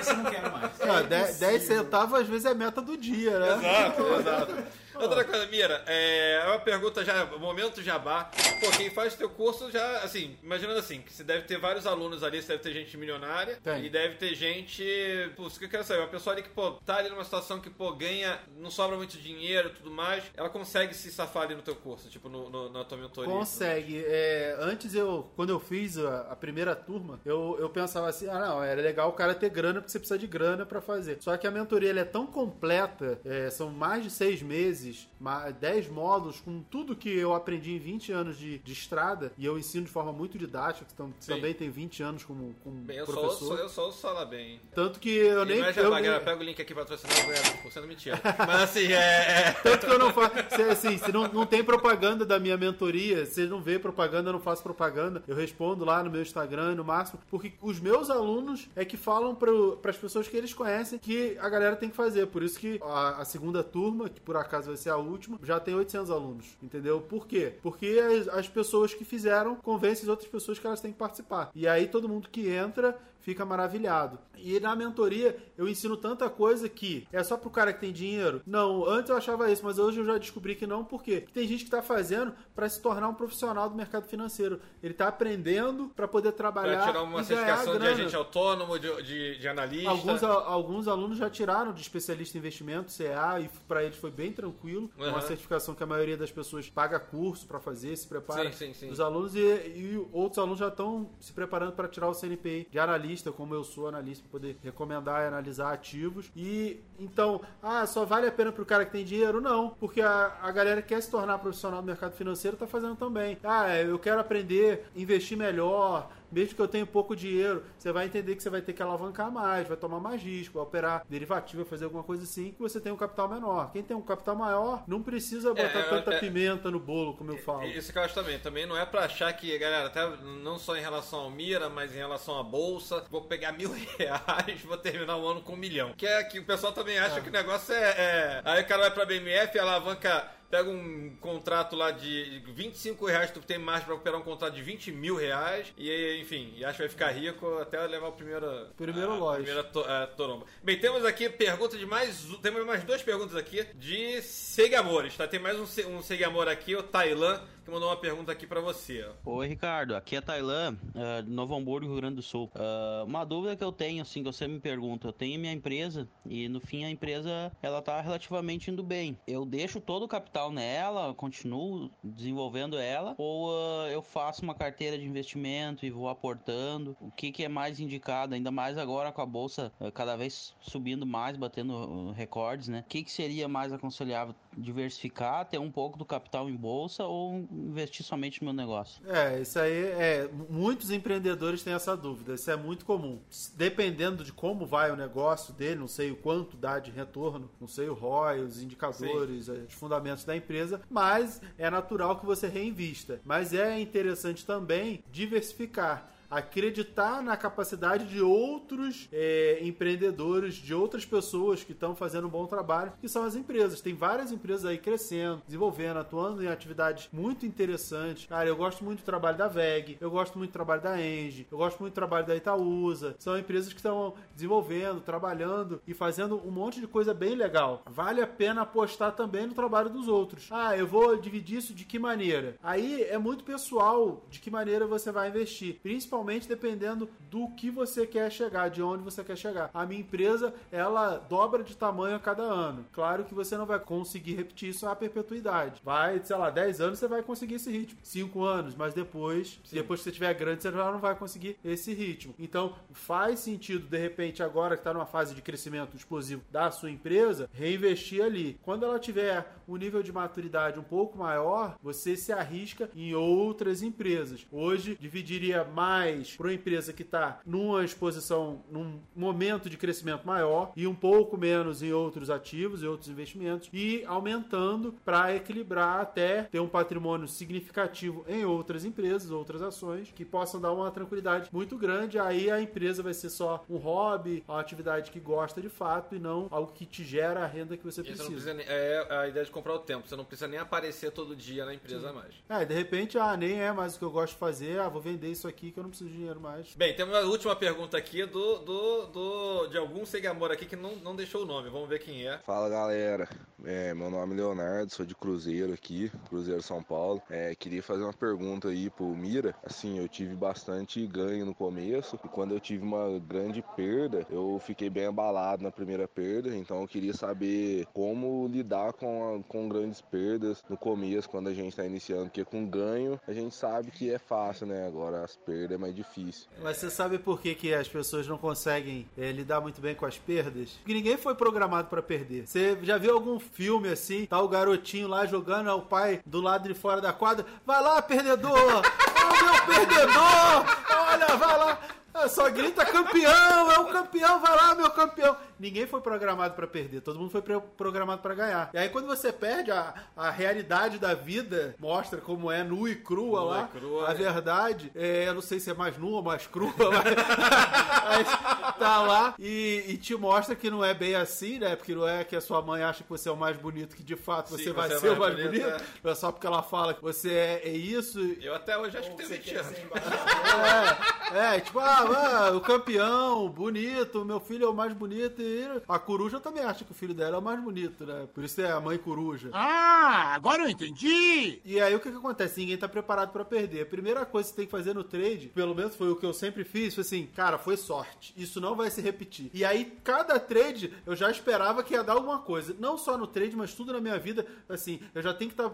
Esse eu não quero mais. Ah, 10 10 centavos às vezes é meta do dia, né? Exato, exato. Outra coisa, Mira, é uma pergunta já, momento jabá. Pô, quem faz teu curso já, assim, imaginando assim, que você deve ter vários alunos ali, você deve ter gente milionária Tem. e deve ter gente. Pô, isso que eu quero saber, uma pessoa ali que, pô, tá ali numa situação que, pô, ganha, não sobra muito dinheiro e tudo mais, ela consegue se safar ali no teu curso, tipo, no, no- na tua mentoria. Consegue. É, antes eu, quando eu fiz a, a primeira turma, eu, eu pensava assim, ah não, era legal o cara ter grana porque você precisa de grana pra fazer. Só que a mentoria ela é tão completa, é, são mais de seis meses, ma- 10 módulos com tudo que eu aprendi em 20 anos de, de estrada e eu ensino de forma muito didática, então também tem 20 anos como, como Bem, eu professor. ouço, eu só ouço falar bem. Tanto que eu E nem. não é eu jabá, galera, pega o link aqui patrocinado, por cento, mentira. *laughs* Mas assim, é... é... Tanto que eu não faço. Se, assim, se não, não tem propaganda da minha mentoria, se não vê propaganda, eu não faço propaganda. Eu respondo lá no meu Instagram, no máximo, porque os meus alunos é que falam para as pessoas que eles conhecem que a galera tem que fazer. Por isso que a, a segunda turma, que por acaso vai ser a última, já tem 800 alunos. Entendeu? Por quê? Porque as, as pessoas que fizeram convencem as outras pessoas que elas têm que participar. E aí todo mundo que entra fica maravilhado. E na mentoria eu ensino tanta coisa que é só pro cara que tem dinheiro? Não, antes eu achava isso, mas hoje eu já descobri que não, por quê? Porque tem gente que tá fazendo para se tornar um profissional do mercado financeiro. Ele tá aprendendo para poder trabalhar Pra tirar uma certificação de agente autônomo, de, de, de analista. Alguns, a- alguns alunos já tiraram de especialista em investimento, CA, e para eles foi bem tranquilo. Uhum. Uma certificação que a maioria das pessoas paga curso para fazer, se prepara. Sim, sim, sim. Os alunos e, e outros alunos já estão se preparando para tirar o CNPI de analista, como eu sou analista, para poder recomendar e analisar ativos. E então, ah, só vale a pena pro cara que tem dinheiro? Não, porque a, a galera que quer se tornar profissional do mercado financeiro tá fazendo também. Ah, eu quero aprender, investir melhor, mesmo que eu tenha pouco dinheiro, você vai entender que você vai ter que alavancar mais, vai tomar mais risco, vai operar derivativo, vai fazer alguma coisa assim, que você tem um capital menor. Quem tem um capital maior não precisa botar É, é, tanta é- pimenta no bolo, como eu falo. Isso que eu acho também. Também não é pra achar que, galera, até não só em relação ao Mira, mas em relação à bolsa, vou pegar mil *laughs* reais, vou terminar o ano com um milhão. Que é que o pessoal também acha que o negócio é, é- Aí o cara vai pra BMF, alavanca. Pega um contrato lá de 25 reais, tu tem mais pra operar um contrato de 20 mil reais, e enfim, e acha que vai ficar rico até levar o primeiro. Primeiro a, loja. primeira to, a toromba. Bem, temos aqui pergunta de mais. Temos mais duas perguntas aqui de Segamores, tá? Tem mais um, um Segamor aqui, o Tailan, que mandou uma pergunta aqui pra você. Oi, Ricardo. Aqui é Tailã, eh, de Novo Hamburgo, Rio Grande do Sul. Ah, uma dúvida que eu tenho, assim, que você me pergunta. Eu tenho minha empresa e, no fim, a empresa, ela tá relativamente indo bem. Eu deixo todo o capital nela, continuo desenvolvendo ela, ou ah, eu faço uma carteira de investimento e vou aportando? O que, que é mais indicado, ainda mais agora com a bolsa cada vez subindo mais, batendo recordes, né? O que, que seria mais aconselhável? Diversificar, ter um pouco do capital em bolsa ou investir somente no meu negócio? É, isso aí é. Muitos empreendedores têm essa dúvida, isso é muito comum. Dependendo de como vai o negócio dele, não sei o quanto dá de retorno, não sei o ROI, os indicadores, os fundamentos da empresa, mas é natural que você reinvista. Mas é interessante também diversificar. Acreditar na capacidade de outros é, empreendedores, de outras pessoas que estão fazendo um bom trabalho, que são as empresas. Tem várias empresas aí crescendo, desenvolvendo, atuando em atividades muito interessantes. Cara, eu gosto muito do trabalho da VEG, eu gosto muito do trabalho da Engie, eu gosto muito do trabalho da Itaúsa. São empresas que estão desenvolvendo, trabalhando e fazendo um monte de coisa bem legal. Vale a pena apostar também no trabalho dos outros. Ah, eu vou dividir isso de que maneira? Aí é muito pessoal de que maneira você vai investir, principalmente dependendo do que você quer chegar, de onde você quer chegar. A minha empresa, ela dobra de tamanho a cada ano. Claro que você não vai conseguir repetir isso à perpetuidade. Vai, sei lá, 10 anos você vai conseguir esse ritmo. 5 anos, mas depois, depois que você tiver grande, você já não vai conseguir esse ritmo. Então, faz sentido, de repente, agora que está numa fase de crescimento explosivo da sua empresa, reinvestir ali. Quando ela tiver um nível de maturidade um pouco maior, você se arrisca em outras empresas. Hoje, dividiria mais para uma empresa que está numa exposição, num momento de crescimento maior e um pouco menos em outros ativos e outros investimentos e aumentando para equilibrar até ter um patrimônio significativo em outras empresas, outras ações que possam dar uma tranquilidade muito grande. Aí a empresa vai ser só um hobby, uma atividade que gosta de fato e não algo que te gera a renda que você E você precisa. precisa nem- é a ideia de comprar o tempo. Você não precisa nem aparecer todo dia na empresa mais. É, de repente, ah, nem é mais o que eu gosto de fazer, ah, vou vender isso aqui que eu não preciso de dinheiro mais. Bem, tem uma última pergunta aqui do, do, do de algum segamor aqui que não, não deixou o nome. Vamos ver quem é. Fala galera, É, meu nome é Leonardo, sou de Cruzeiro aqui, Cruzeiro São Paulo. É, queria fazer uma pergunta aí pro Mira. Assim, eu tive bastante ganho no começo e quando eu tive uma grande perda, eu fiquei bem abalado na primeira perda. Então eu queria saber como lidar com, a- com grandes perdas no começo, quando a gente está iniciando. Porque com ganho a gente sabe que é fácil, né? Agora as perdas é mais difícil. Mas você sabe por que, que as pessoas não conseguem eh, lidar muito bem com as perdas? Porque ninguém foi programado pra perder. Você já viu algum filme assim? Tá o garotinho lá jogando, é o pai do lado de fora da quadra. Vai lá, perdedor! Ô *laughs* meu perdedor! Olha, vai lá! É, Só grita campeão, é o campeão, vai lá, meu campeão. Ninguém foi programado pra perder, todo mundo foi pro- programado pra ganhar. E aí quando você perde, a, a realidade da vida mostra como é nua e crua Nua lá. e crua, a é. verdade, é, eu não sei se é mais nua ou mais crua, *laughs* mas, mas tá lá e, e te mostra que não é bem assim, né? Porque não é que a sua mãe acha que você é o mais bonito, que de fato Sim, você vai você é ser o mais bonito, bonito. Não é só porque ela fala que você é, é isso. Eu até hoje acho que tenho 20 anos. *laughs* É, é, tipo, ah, ah, o campeão, bonito, meu filho é o mais bonito. E a coruja também acha que o filho dela é o mais bonito, né? Por isso é a mãe coruja. Ah, agora eu entendi! E aí o que, que acontece? Ninguém tá preparado pra perder. A primeira coisa que você tem que fazer no trade, pelo menos foi o que eu sempre fiz, foi assim, cara, foi sorte. Isso não vai se repetir. E aí, cada trade, eu já esperava que ia dar alguma coisa. Não só no trade, mas tudo na minha vida, assim, eu já tenho que estar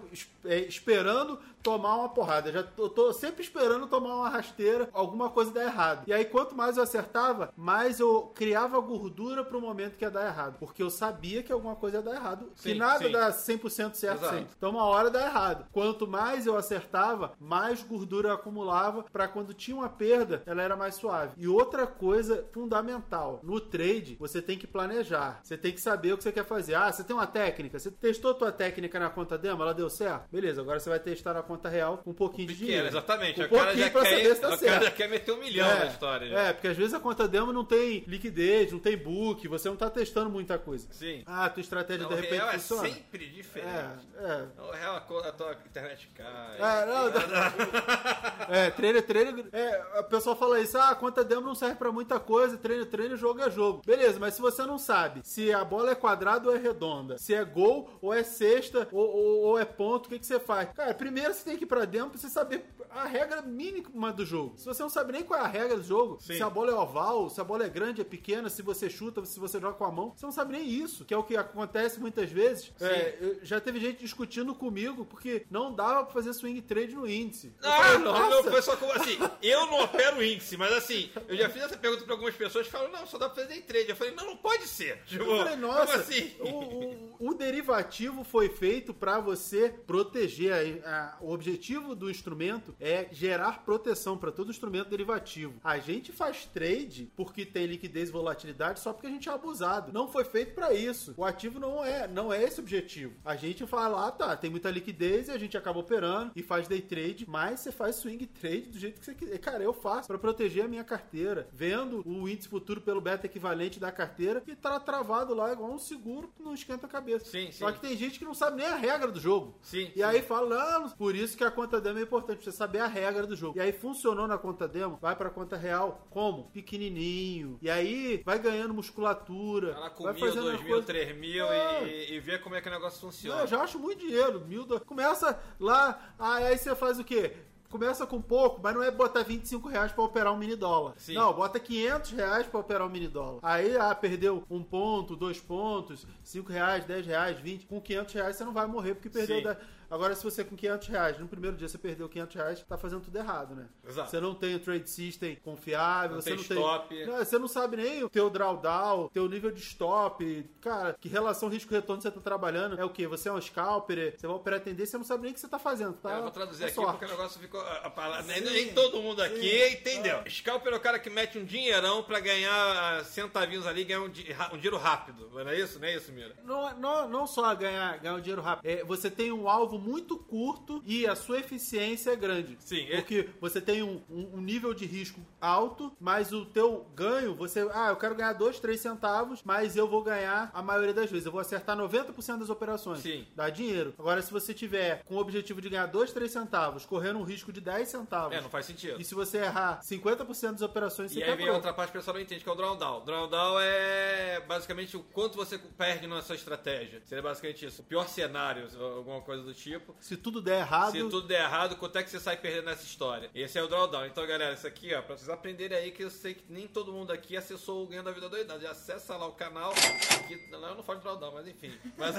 esperando tomar uma porrada. Eu já tô, tô sempre esperando tomar uma rasteira, alguma coisa dar errado. E aí, quanto mais eu acertava, mais eu criava gordura pro momento que ia dar errado. Porque eu sabia que alguma coisa ia dar errado. que Sim, nada sim. dá 100% certo Exato. sempre. Então uma hora dá errado. Quanto mais eu acertava, mais gordura eu acumulava para quando tinha uma perda, ela era mais suave. E outra coisa fundamental, no trade, você tem que planejar. Você tem que saber o que você quer fazer. Ah, você tem uma técnica, você testou tua técnica na conta demo, ela deu certo? Beleza, agora você vai testar na conta real com um pouquinho de Pequeno, dinheiro. exatamente. Um o cara já quer, saber se tá o cara já quer meter um milhão É, na história. Já. É, porque às vezes a conta demo não tem liquidez, não tem book, você não tá testando muita coisa. Sim. Ah, tua estratégia Não, de o repente real é funciona. sempre diferente. É, é. O real, a tua internet cai. É, *laughs* não, É, treino, treino. É, a pessoa fala isso, ah, a conta demo não serve pra muita coisa, treino, treino, jogo é jogo. Beleza, mas se você não sabe se a bola é quadrada ou é redonda, se é gol ou é cesta ou, ou- ou é ponto, o que, que você faz? Cara, primeiro você tem que ir pra dentro pra você saber a regra mínima do jogo. Se você não sabe nem qual é a regra do jogo, Sim. se a bola é oval, se a bola é grande, é pequena, se você chuta, se você joga com a mão, você não sabe nem isso, que é o que acontece muitas vezes. É, já teve gente discutindo comigo porque não dava pra fazer swing trade no índice. Eu Ah, falei, não, só como assim, eu não opero índice, mas assim, eu já fiz essa pergunta pra algumas pessoas que falam, não, só dá pra fazer trade. Eu falei, não, não pode ser. Tipo, Eu falei, nossa, como assim? o, o- o derivativo foi feito pra você proteger. a- a- o objetivo do instrumento é gerar proteção pra todo instrumento derivativo. A gente faz trade porque tem liquidez e volatilidade só porque a gente é abusado. Não foi feito pra isso. O ativo não é, não é esse o objetivo. A gente fala, ah, tá, tem muita liquidez e a gente acaba operando e faz day trade, mas você faz swing trade do jeito que você quiser. Cara, eu faço pra proteger a minha carteira, vendo o índice futuro pelo beta equivalente da carteira e tá travado lá igual um seguro que não esquenta a cabeça. Sim, sim. Só que tem gente que não sabe nem a regra do jogo. Sim. E aí fala, não, por isso que a conta demo é importante, você saber a regra do jogo. E aí funcionou na conta demo, vai pra conta real, real. Como? Pequenininho. E aí vai ganhando musculatura. Ela com vai mil, fazendo dois mil, coisa... três mil é. e, e como é que o negócio funciona. Não, eu já acho muito dinheiro. Mil, dois... Começa lá, aí você faz o quê? começa com pouco, mas não é botar 25 reais pra operar um mini dólar. Sim. Não, bota 500 reais pra operar um mini dólar. Aí, ah, perdeu um ponto, dois pontos, cinco reais, 10 reais, 20. Com 500 reais você não vai morrer porque perdeu. 10... Agora, se você com 500 reais, no primeiro dia você perdeu 500 reais, tá fazendo tudo errado, né? Exato. Você não tem o trade system confiável, Não você tem não stop. tem... Não, você não sabe nem o teu drawdown, teu nível de stop. Cara, que relação risco-retorno você tá trabalhando? É o quê? Você é um scalper, você vai operar tendência, você não sabe nem o que você tá fazendo. Tá? Eu vou traduzir É aqui sorte. porque o negócio ficou. A, a palavra, Sim, nem, todo mundo aqui sim. entendeu. Scalper é o cara que mete um dinheirão pra ganhar centavinhos ali ganhar um, um dinheiro rápido. Não é isso? Não é isso, Mira? Não, não, não só ganhar, ganhar um dinheiro rápido. É, você tem um alvo muito curto e a sua eficiência é grande. Sim, é- Porque você tem um, um- um nível de risco alto, mas o teu ganho, você. Ah, eu quero ganhar 2, 3 centavos, mas eu vou ganhar a maioria das vezes. Eu vou acertar 90% das operações. Sim. Dá dinheiro. Agora, se você tiver com o objetivo de ganhar 2, 3 centavos, correndo um risco de 10 centavos. É, não faz sentido. E se você errar 50% das operações, você E aí vem quebrou. outra parte que o pessoal não entende, que é o drawdown. Drawdown é basicamente o quanto você perde na sua estratégia. Seria basicamente isso. O pior cenário, alguma coisa do tipo. Se tudo der errado. Se tudo der errado, quanto é que você sai perdendo nessa história? Esse é o drawdown. Então, galera, isso aqui, ó, pra vocês aprenderem aí que eu sei que nem todo mundo aqui acessou o Ganho da Vida Doidada. Já acessa lá o canal. Aqui, lá eu não falo de drawdown, mas enfim. *laughs* Mas,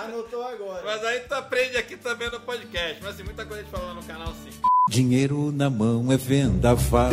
Anotou agora. mas aí tu aprende aqui também no podcast. Mas assim, muita coisa a gente fala lá no canal, sim. Dinheiro na mão é vendaval.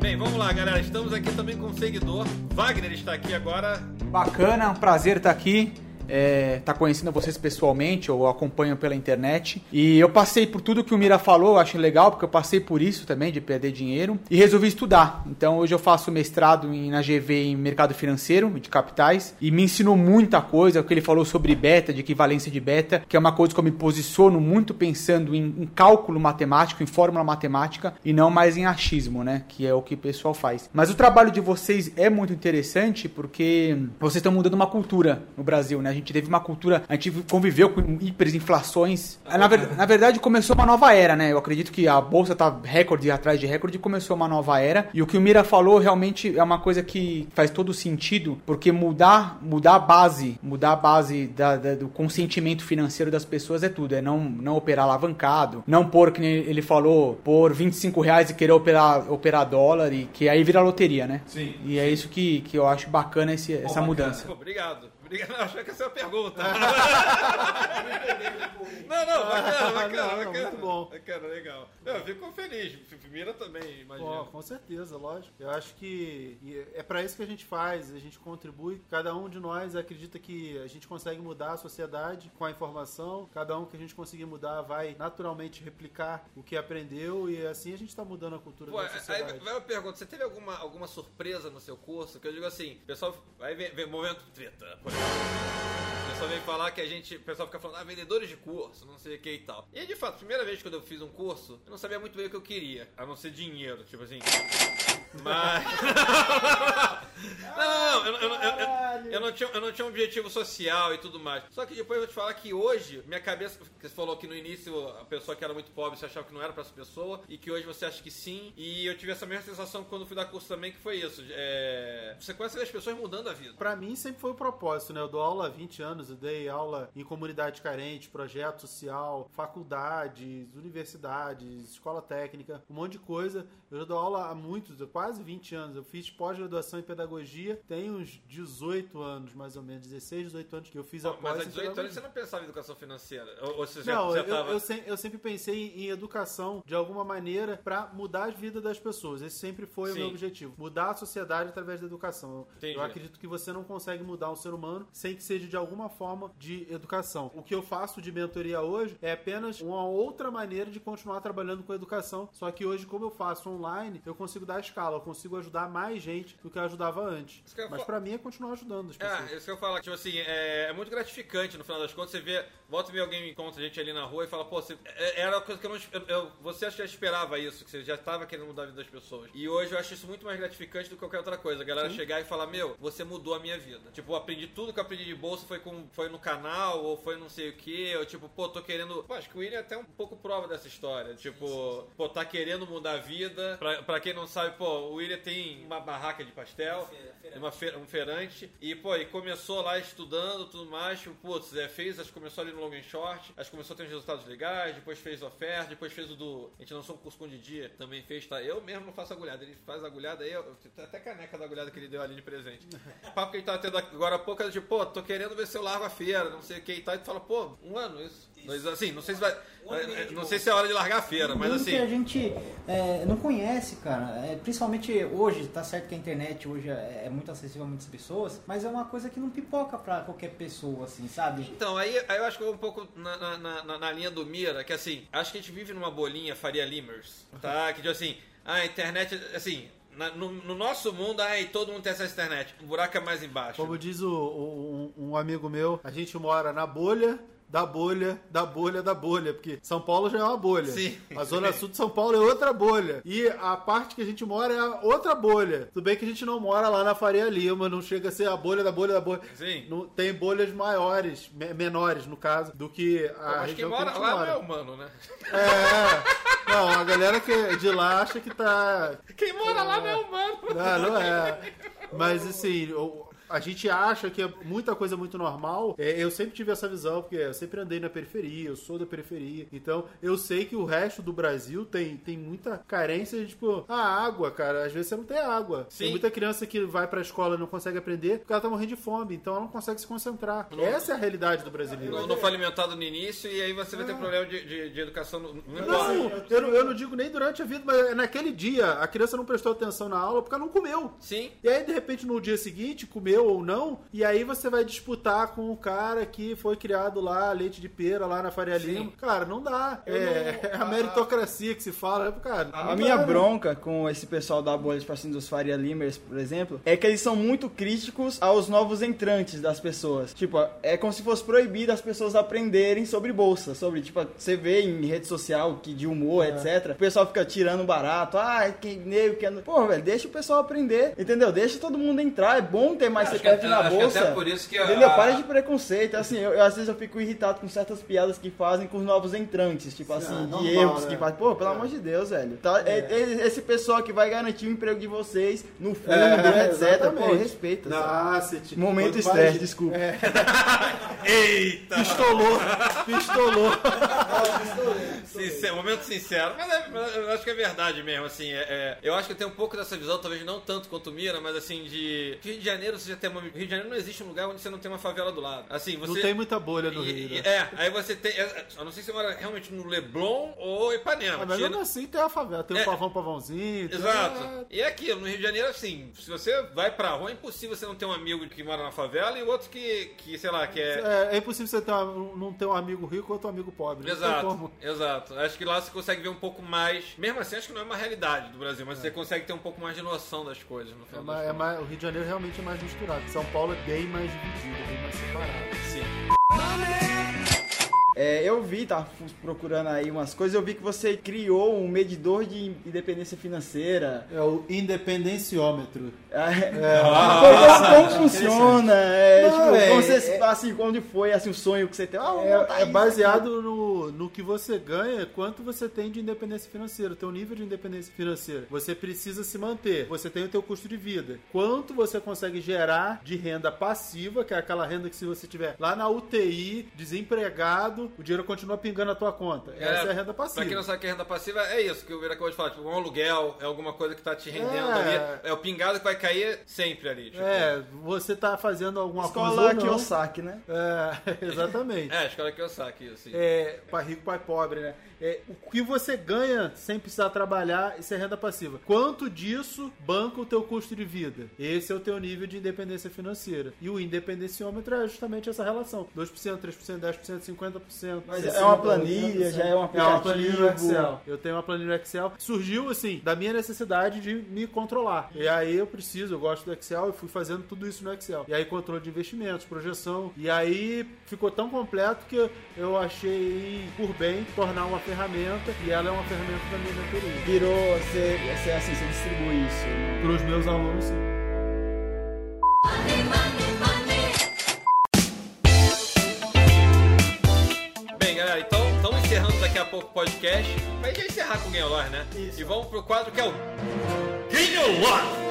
Bem, vamos lá, galera. Estamos aqui também com um seguidor. Wagner está aqui agora. Bacana, um prazer estar aqui. É, tá conhecendo vocês pessoalmente, eu acompanho pela internet. E eu passei por tudo que o Mira falou, eu acho legal, porque eu passei por isso também, de perder dinheiro. E resolvi estudar. Então hoje eu faço mestrado em, na GV em mercado financeiro, de capitais. E me ensinou muita coisa, o que ele falou sobre beta, de equivalência de beta, que é uma coisa que eu me posiciono muito pensando em, em cálculo matemático, em fórmula matemática, e não mais em achismo, né? Que é o que o pessoal faz. Mas o trabalho de vocês é muito interessante porque vocês estão mudando uma cultura no Brasil, né? A gente teve uma cultura, a gente conviveu com hiperinflações. Na, ver- na verdade, começou uma nova era, né? Eu acredito que a bolsa tá recorde atrás de recorde, começou uma nova era. E o que o Mira falou realmente é uma coisa que faz todo sentido, porque mudar, mudar a base, mudar a base da- da- do consentimento financeiro das pessoas é tudo. É não, não operar alavancado, não pôr, que ele falou, pôr 25 reais e querer operar, operar dólar, e que aí vira loteria, né? Sim. E é isso que, que eu acho bacana esse- essa Pô, mudança. Obrigado. Obrigado. Não, achei que essa é a pergunta. *laughs* não, não, bacana, bacana, Não, não, bacana. muito bom. Bacana, legal. Eu fico feliz. Mira também, imagina. Com certeza, lógico. Eu acho que é pra isso que a gente faz, a gente contribui. Cada um de nós acredita que a gente consegue mudar a sociedade com a informação. Cada um que a gente conseguir mudar vai naturalmente replicar o que aprendeu e assim a gente tá mudando a cultura Pô, da aí sociedade. vai uma pergunta, você teve alguma, alguma surpresa no seu curso? Que eu digo assim, o pessoal, aí vem, vem momento treta, por exemplo. O pessoal vem falar que a gente, o pessoal fica falando, ah, vendedores de curso, não sei o que e tal. E de fato, primeira vez quando eu fiz um curso, eu não sabia muito bem o que eu queria, a não ser dinheiro, tipo assim. Mas. não, *laughs* não, eu, eu- eu- eu- eu não tinha, eu não tinha um objetivo social e tudo mais. Só que depois eu vou te falar que hoje, minha cabeça, você falou que no início a pessoa que era muito pobre você achava que não era pra essa pessoa, e que hoje você acha que sim. E eu tive essa mesma sensação quando fui dar curso também, que foi isso. É, você conhece as pessoas mudando a vida. Pra mim sempre foi o propósito, né? Eu dou aula há 20 anos, eu dei aula em comunidade carente, projeto social, faculdades, universidades, escola técnica, um monte de coisa. Eu já dou aula há muitos, quase 20 anos. Eu fiz pós-graduação em pedagogia, tem uns 18 anos, mais ou menos, 16, 18 anos que eu fiz a pós Mas há em 18 anos você não pensava em educação financeira? Ou, ou você já, Não, já eu, tava... eu, eu sempre pensei em educação de alguma maneira pra mudar a vida das pessoas. Esse sempre foi o Sim. meu objetivo. Mudar a sociedade através da educação. Entendi. Eu acredito que você não consegue mudar um ser humano sem que seja de alguma forma de educação. O que eu faço de mentoria hoje é apenas uma outra maneira de continuar trabalhando com educação, só que hoje, como eu faço online, eu consigo dar escala, eu consigo ajudar mais gente do que eu ajudava antes. Isso que eu Mas pra mim é continuar ajudando as pessoas. É, isso que eu falo, tipo assim, é, é muito gratificante no final das contas, você vê, volta e meia alguém encontra a gente ali na rua e fala, pô, você, é- era uma coisa que eu não, eu, eu- você acho que já esperava isso, que você já estava querendo mudar a vida das pessoas. E hoje eu acho isso muito mais gratificante do que qualquer outra coisa, a galera Sim. chegar e falar, meu, você mudou a minha vida. Tipo, eu aprendi tudo que eu aprendi de bolsa, foi, com, foi no canal, ou foi não sei o que, ou tipo, pô, tô querendo... Pô, acho que o William é até um pouco prova dessa história, tipo, pô, tá querendo mudar a vida, pra, pra quem não sabe, pô, o William tem uma barraca de pastel, uma fe- um feirante, e pô, e começou lá estudando tudo mais, tipo, putz, é, fez, acho que começou ali no long and short, acho que começou a ter uns resultados legais, depois fez oferta, depois fez o do, a gente lançou um curso com o Didi, também fez, tá, eu mesmo não faço agulhada, ele faz agulhada aí, eu, até caneca da agulhada que ele deu ali de presente. O *laughs* papo que ele tava tendo agora há pouco era tipo, pô, tô querendo ver se eu largo a feira, não sei o que e tal, e tu fala, pô, um ano isso. Dois anos, assim, não sei se vai, não sei se é hora de largar a feira, mas assim... a gente é, não conhece, cara. É, principalmente hoje, tá certo que a internet hoje é, é muito acessível a muitas pessoas, mas é uma coisa que não pipoca pra qualquer pessoa, assim, sabe? Então, aí, aí eu acho que eu vou um pouco na, na, na- na linha do Mira, que assim, acho que a gente vive numa bolinha Faria Limers, tá? Que tipo assim, a internet, assim, na- no, no nosso mundo, ai, todo mundo tem acesso à internet. O buraco é mais embaixo. Como diz o- o- um, um amigo meu, a gente mora na bolha da bolha, da bolha, da bolha, porque São Paulo já é uma bolha. Sim. A zona sul de São Paulo é outra bolha. E a parte que a gente mora é outra bolha. Tudo bem que a gente não mora lá na Faria Lima, não chega a ser a bolha da bolha da bolha. Sim. Não, tem bolhas maiores, me- menores no caso, do que a mas quem região que a mora gente lá mora. não é humano, né? É. Não, a galera que é de lá acha que tá. Quem mora lá não é humano. Não, não é. Mas assim, a gente acha que é muita coisa muito normal. É, eu sempre tive essa visão, porque eu sempre andei na periferia, eu sou da periferia. Então, eu sei que o resto do Brasil tem, tem muita carência de, tipo, a água, cara. Às vezes você não tem água. Sim. Tem muita criança que vai pra escola e não consegue aprender porque ela tá morrendo de fome. Então, ela não consegue se concentrar. Essa é a realidade do brasileiro. Não, não foi alimentado no início e aí você vai ter problema de, de, de educação. No, no Não, eu, não- eu não digo nem durante a vida, mas naquele dia a criança não prestou atenção na aula porque ela não comeu. Sim. E aí, de repente, no dia seguinte, comeu ou não, e aí você vai disputar com o cara que foi criado lá, leite de pera, lá na Faria Lima. Cara, não dá. É, é a meritocracia que se fala, cara. A não minha dá, né? bronca com esse pessoal da bolha, tipo assim, dos Faria Limers, por exemplo, é que eles são muito críticos aos novos entrantes das pessoas. Tipo, é como se fosse proibido as pessoas aprenderem sobre bolsa, sobre, tipo, você vê em rede social que de humor, etc. O pessoal fica tirando barato, ah, que nego, que... Pô, velho, deixa o pessoal aprender, entendeu? Deixa todo mundo entrar, é bom ter mais Acho CPF que- na acho que bolsa. até por isso que entendeu? a- Para de preconceito. Assim, eu, eu, às vezes eu fico irritado com certas piadas que fazem com os novos entrantes, tipo assim, de normal, erros né? que fazem. Pô, pelo amor de Deus, velho. Tá, é- é esse pessoal que vai garantir o emprego de vocês no fundo, É, etc. Pô, respeita. Sabe? você te- Momento estresse, mais- desculpa. É. *laughs* Eita! Pistolou, pistolou. Sincero, momento sincero, mas, é- mas eu acho que é verdade mesmo, assim, é, é- eu acho que eu tenho um pouco dessa visão, talvez não tanto quanto o Mira, mas assim, de Rio de Janeiro você já tem uma, Rio de Janeiro não existe um lugar onde você não tem uma favela do lado, assim, você... Não tem muita bolha no Rio. né? É, aí você tem, é, eu não sei se você mora realmente no Leblon ou Ipanema, Ah, mas mesmo assim tem a favela, tem o É. pavão pavãozinho. tem- Exato. E é aquilo, no Rio de Janeiro, assim, se você vai pra rua, é impossível você não ter um amigo que mora na favela e outro que, que sei lá, que é... É, é impossível você ter não ter um amigo rico ou outro amigo pobre. Exato, exato. Acho que lá você consegue ver um pouco mais. Mesmo assim, acho que não é uma realidade do Brasil, mas você consegue ter um pouco mais de noção das coisas no É final mais- é contas. mais- o Rio de Janeiro realmente é mais misturado. São Paulo é bem mais dividido, bem mais separado. Sim. É, eu vi, tá procurando aí umas coisas, eu vi que você criou um medidor de independência financeira. É o independenciômetro. É, *laughs* Ah, como, como funciona? É, Não, tipo, é- como você, é- assim, onde foi assim, o sonho que você tem? Ah, É, é baseado no, no que você ganha, quanto você tem de independência financeira, o teu nível de independência financeira. Você precisa se manter, você tem o teu custo de vida. Quanto você consegue gerar de renda passiva, que é aquela renda que se você tiver lá na UTI, desempregado, o dinheiro continua pingando na tua conta. Essa é a renda passiva. Pra quem não sabe o que é renda passiva, é isso que o Vira acabou de falar. Tipo, um aluguel, é alguma coisa que tá te rendendo É. ali. É o pingado que vai cair sempre ali. Tipo. É, você tá fazendo alguma Escola coisa não. Kiyosaki, né? É, *laughs* exatamente. É, a escola que eu saco isso. Assim. É, pai rico, pai pobre, né? É, o que você ganha sem precisar trabalhar, isso é renda passiva. Quanto disso banca o teu custo de vida? Esse é o teu nível de independência financeira. E o independenciômetro é justamente essa relação. 2%, 3%, 10%, 50%. Mas é uma planilha, já é um É uma planilha no. Excel. Eu tenho uma planilha no Excel. Surgiu, assim, da minha necessidade de me controlar. E aí eu preciso, eu gosto do Excel e fui fazendo tudo isso no Excel. E aí controle de investimentos, projeção. E aí ficou tão completo que eu achei por bem tornar uma ferramenta e ela é uma ferramenta da minha mentoria. Virou, você, você, assim, você distribui isso. né? Para os meus alunos, sim. Bem, galera, então estamos encerrando daqui a pouco o podcast. Mas já encerrar com o Game Lore, né? E vamos pro quadro que é o Game Lore!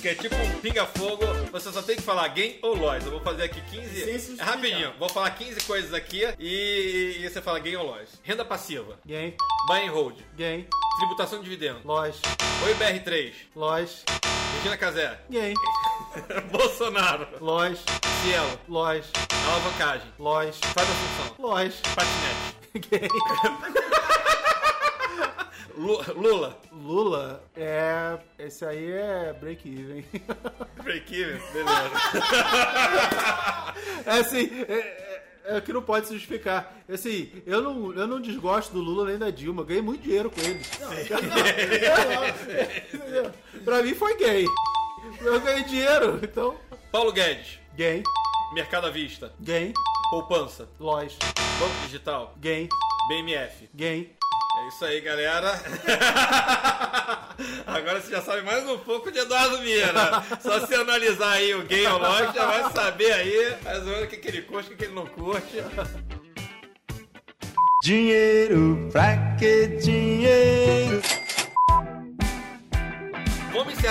Que é tipo um pinga-fogo, você só tem que falar game ou lois. Eu vou fazer aqui 15. É rapidinho, vou falar 15 coisas aqui e, e você fala game ou lois. Renda passiva. Game. Buy and hold. Game. Tributação de dividendo. Lois. Oi BR3. Lois. Regina Casé. Game. *laughs* Bolsonaro. Lois. Cielo. Lois. Alavancagem. Lois. Fábio Assunção. Lois. Patinete. *laughs* Game. *laughs* Lu- Lula. Lula é. Esse aí é break-even. *laughs* Break-even? Beleza. É assim, é, é- é que não pode se justificar. Assim, eu não, eu não desgosto do Lula nem da Dilma. Ganhei muito dinheiro com eles. Entendeu? pra mim foi gay. Eu ganhei dinheiro, então. Paulo Guedes. Gay. Mercado à vista. Gay. Poupança. Lois. Banco Digital. Gay. BMF. Gay. É isso aí, galera. *laughs* Agora você já sabe mais um pouco de Eduardo Mira. Só se analisar aí o Game Lost, já vai saber aí mais ou menos o que, que ele curte, o que, que ele não curte. Dinheiro, pra que dinheiro?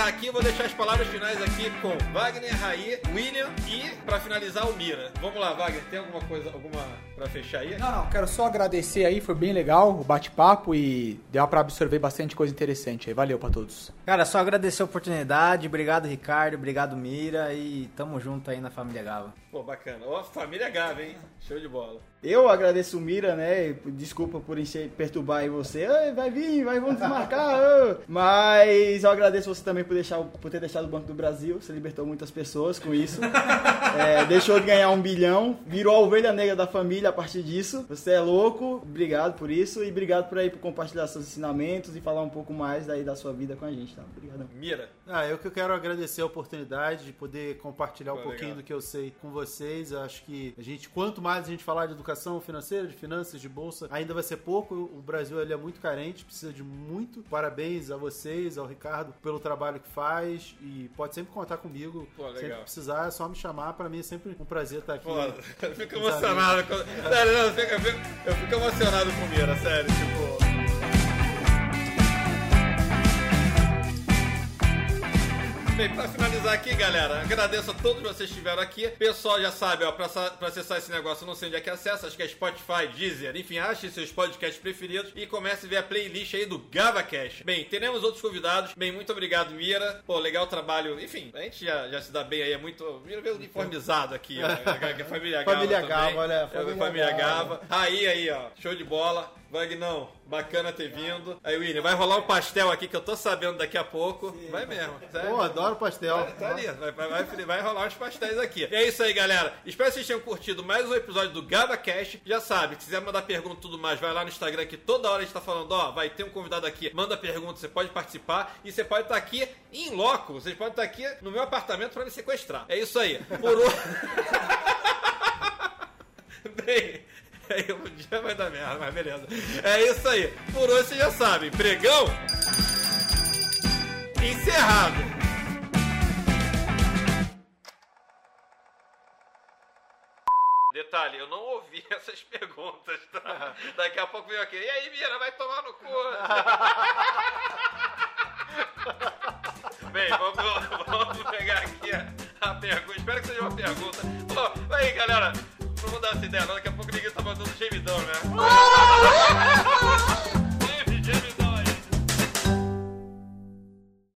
Aqui, vou deixar as palavras finais aqui com Wagner, Raí, William e, pra finalizar, o Mira. Vamos lá, Wagner, tem alguma coisa, alguma pra fechar aí? Não, não, quero só agradecer aí, foi bem legal o bate-papo e deu pra absorver bastante coisa interessante aí. Valeu pra todos. Cara, só agradecer a oportunidade. Obrigado, Ricardo. Obrigado, Mira. E tamo junto aí na família Gava. Pô, bacana. Ó, família Gava, hein? Show de bola. Eu agradeço o Mira, né? Desculpa por encher, perturbar você. Vai vir, vai, vamos desmarcar. ô. Mas eu agradeço você também por, deixar, por ter deixado o Banco do Brasil. Você libertou muitas pessoas com isso. *laughs* É, deixou de ganhar um bilhão. Virou a ovelha negra da família a partir disso. Você é louco. Obrigado por isso. E obrigado por aí por compartilhar seus ensinamentos e falar um pouco mais daí da sua vida com a gente, tá? Obrigadão. Mira. Ah, eu que eu quero agradecer a oportunidade de poder compartilhar um Pô, pouquinho legal. do que eu sei com vocês. Eu acho que a gente, quanto mais a gente falar de educação financeira, de finanças, de bolsa, ainda vai ser pouco. O Brasil ele é muito carente, precisa de muito. Parabéns a vocês, ao Ricardo, pelo trabalho que faz e pode sempre contar comigo. Pô. Sempre que precisar, é só me chamar. Pra mim é sempre um prazer estar aqui. Pô, eu fico emocionado. amigos. Sério, não, eu fico, eu fico- eu fico emocionado com o Mira, sério, tipo. Bem, pra finalizar aqui, galera, agradeço a todos vocês que estiveram aqui. Pessoal, já sabe, ó, pra acessar esse negócio, eu não sei onde é que acessa, acho que é Spotify, Deezer, enfim, ache seus podcasts preferidos e comece a ver a playlist aí do GavaCast. Bem, teremos outros convidados. Bem, muito obrigado, Mira. Pô, legal o trabalho. Enfim, a gente já, já se dá bem aí, é muito. Mira veio uniformizado aqui, ó. *laughs* Família Gava. Família. Gava, olha, família Família Gava. Gava. Aí, aí, ó, show de bola. Vagnão, bacana ter vindo. Aí, William, vai rolar um pastel aqui que eu tô sabendo daqui a pouco. vai mesmo. sério. Pô, adoro pastel. Vai, tá ali, vai, vai, vai, rolar uns pastéis aqui. E é isso aí, galera. Espero que vocês tenham curtido mais um episódio do GavaCast. Já sabe, se quiser mandar pergunta e tudo mais, vai lá no Instagram que toda hora a gente tá falando, ó, vai ter um convidado aqui, manda pergunta, você pode participar e você pode estar aqui em loco. Vocês podem estar aqui no meu apartamento pra me sequestrar. É isso aí. Por hoje. *laughs* Bem, aí um dia vai dar merda, mas beleza. É isso aí. Por hoje vocês já sabem. Pregão encerrado. Detalhe, eu não ouvi *laughs* essas perguntas, tá? Daqui a pouco veio aqui. E aí, Mira, vai tomar no cu. *laughs* Bem, vamos, vamos pegar aqui a, a pergunta. Espero que seja uma pergunta. Pô, aí, galera. Não dar essa ideia. Daqui a pouco ninguém tá mandando gemidão, né? *laughs*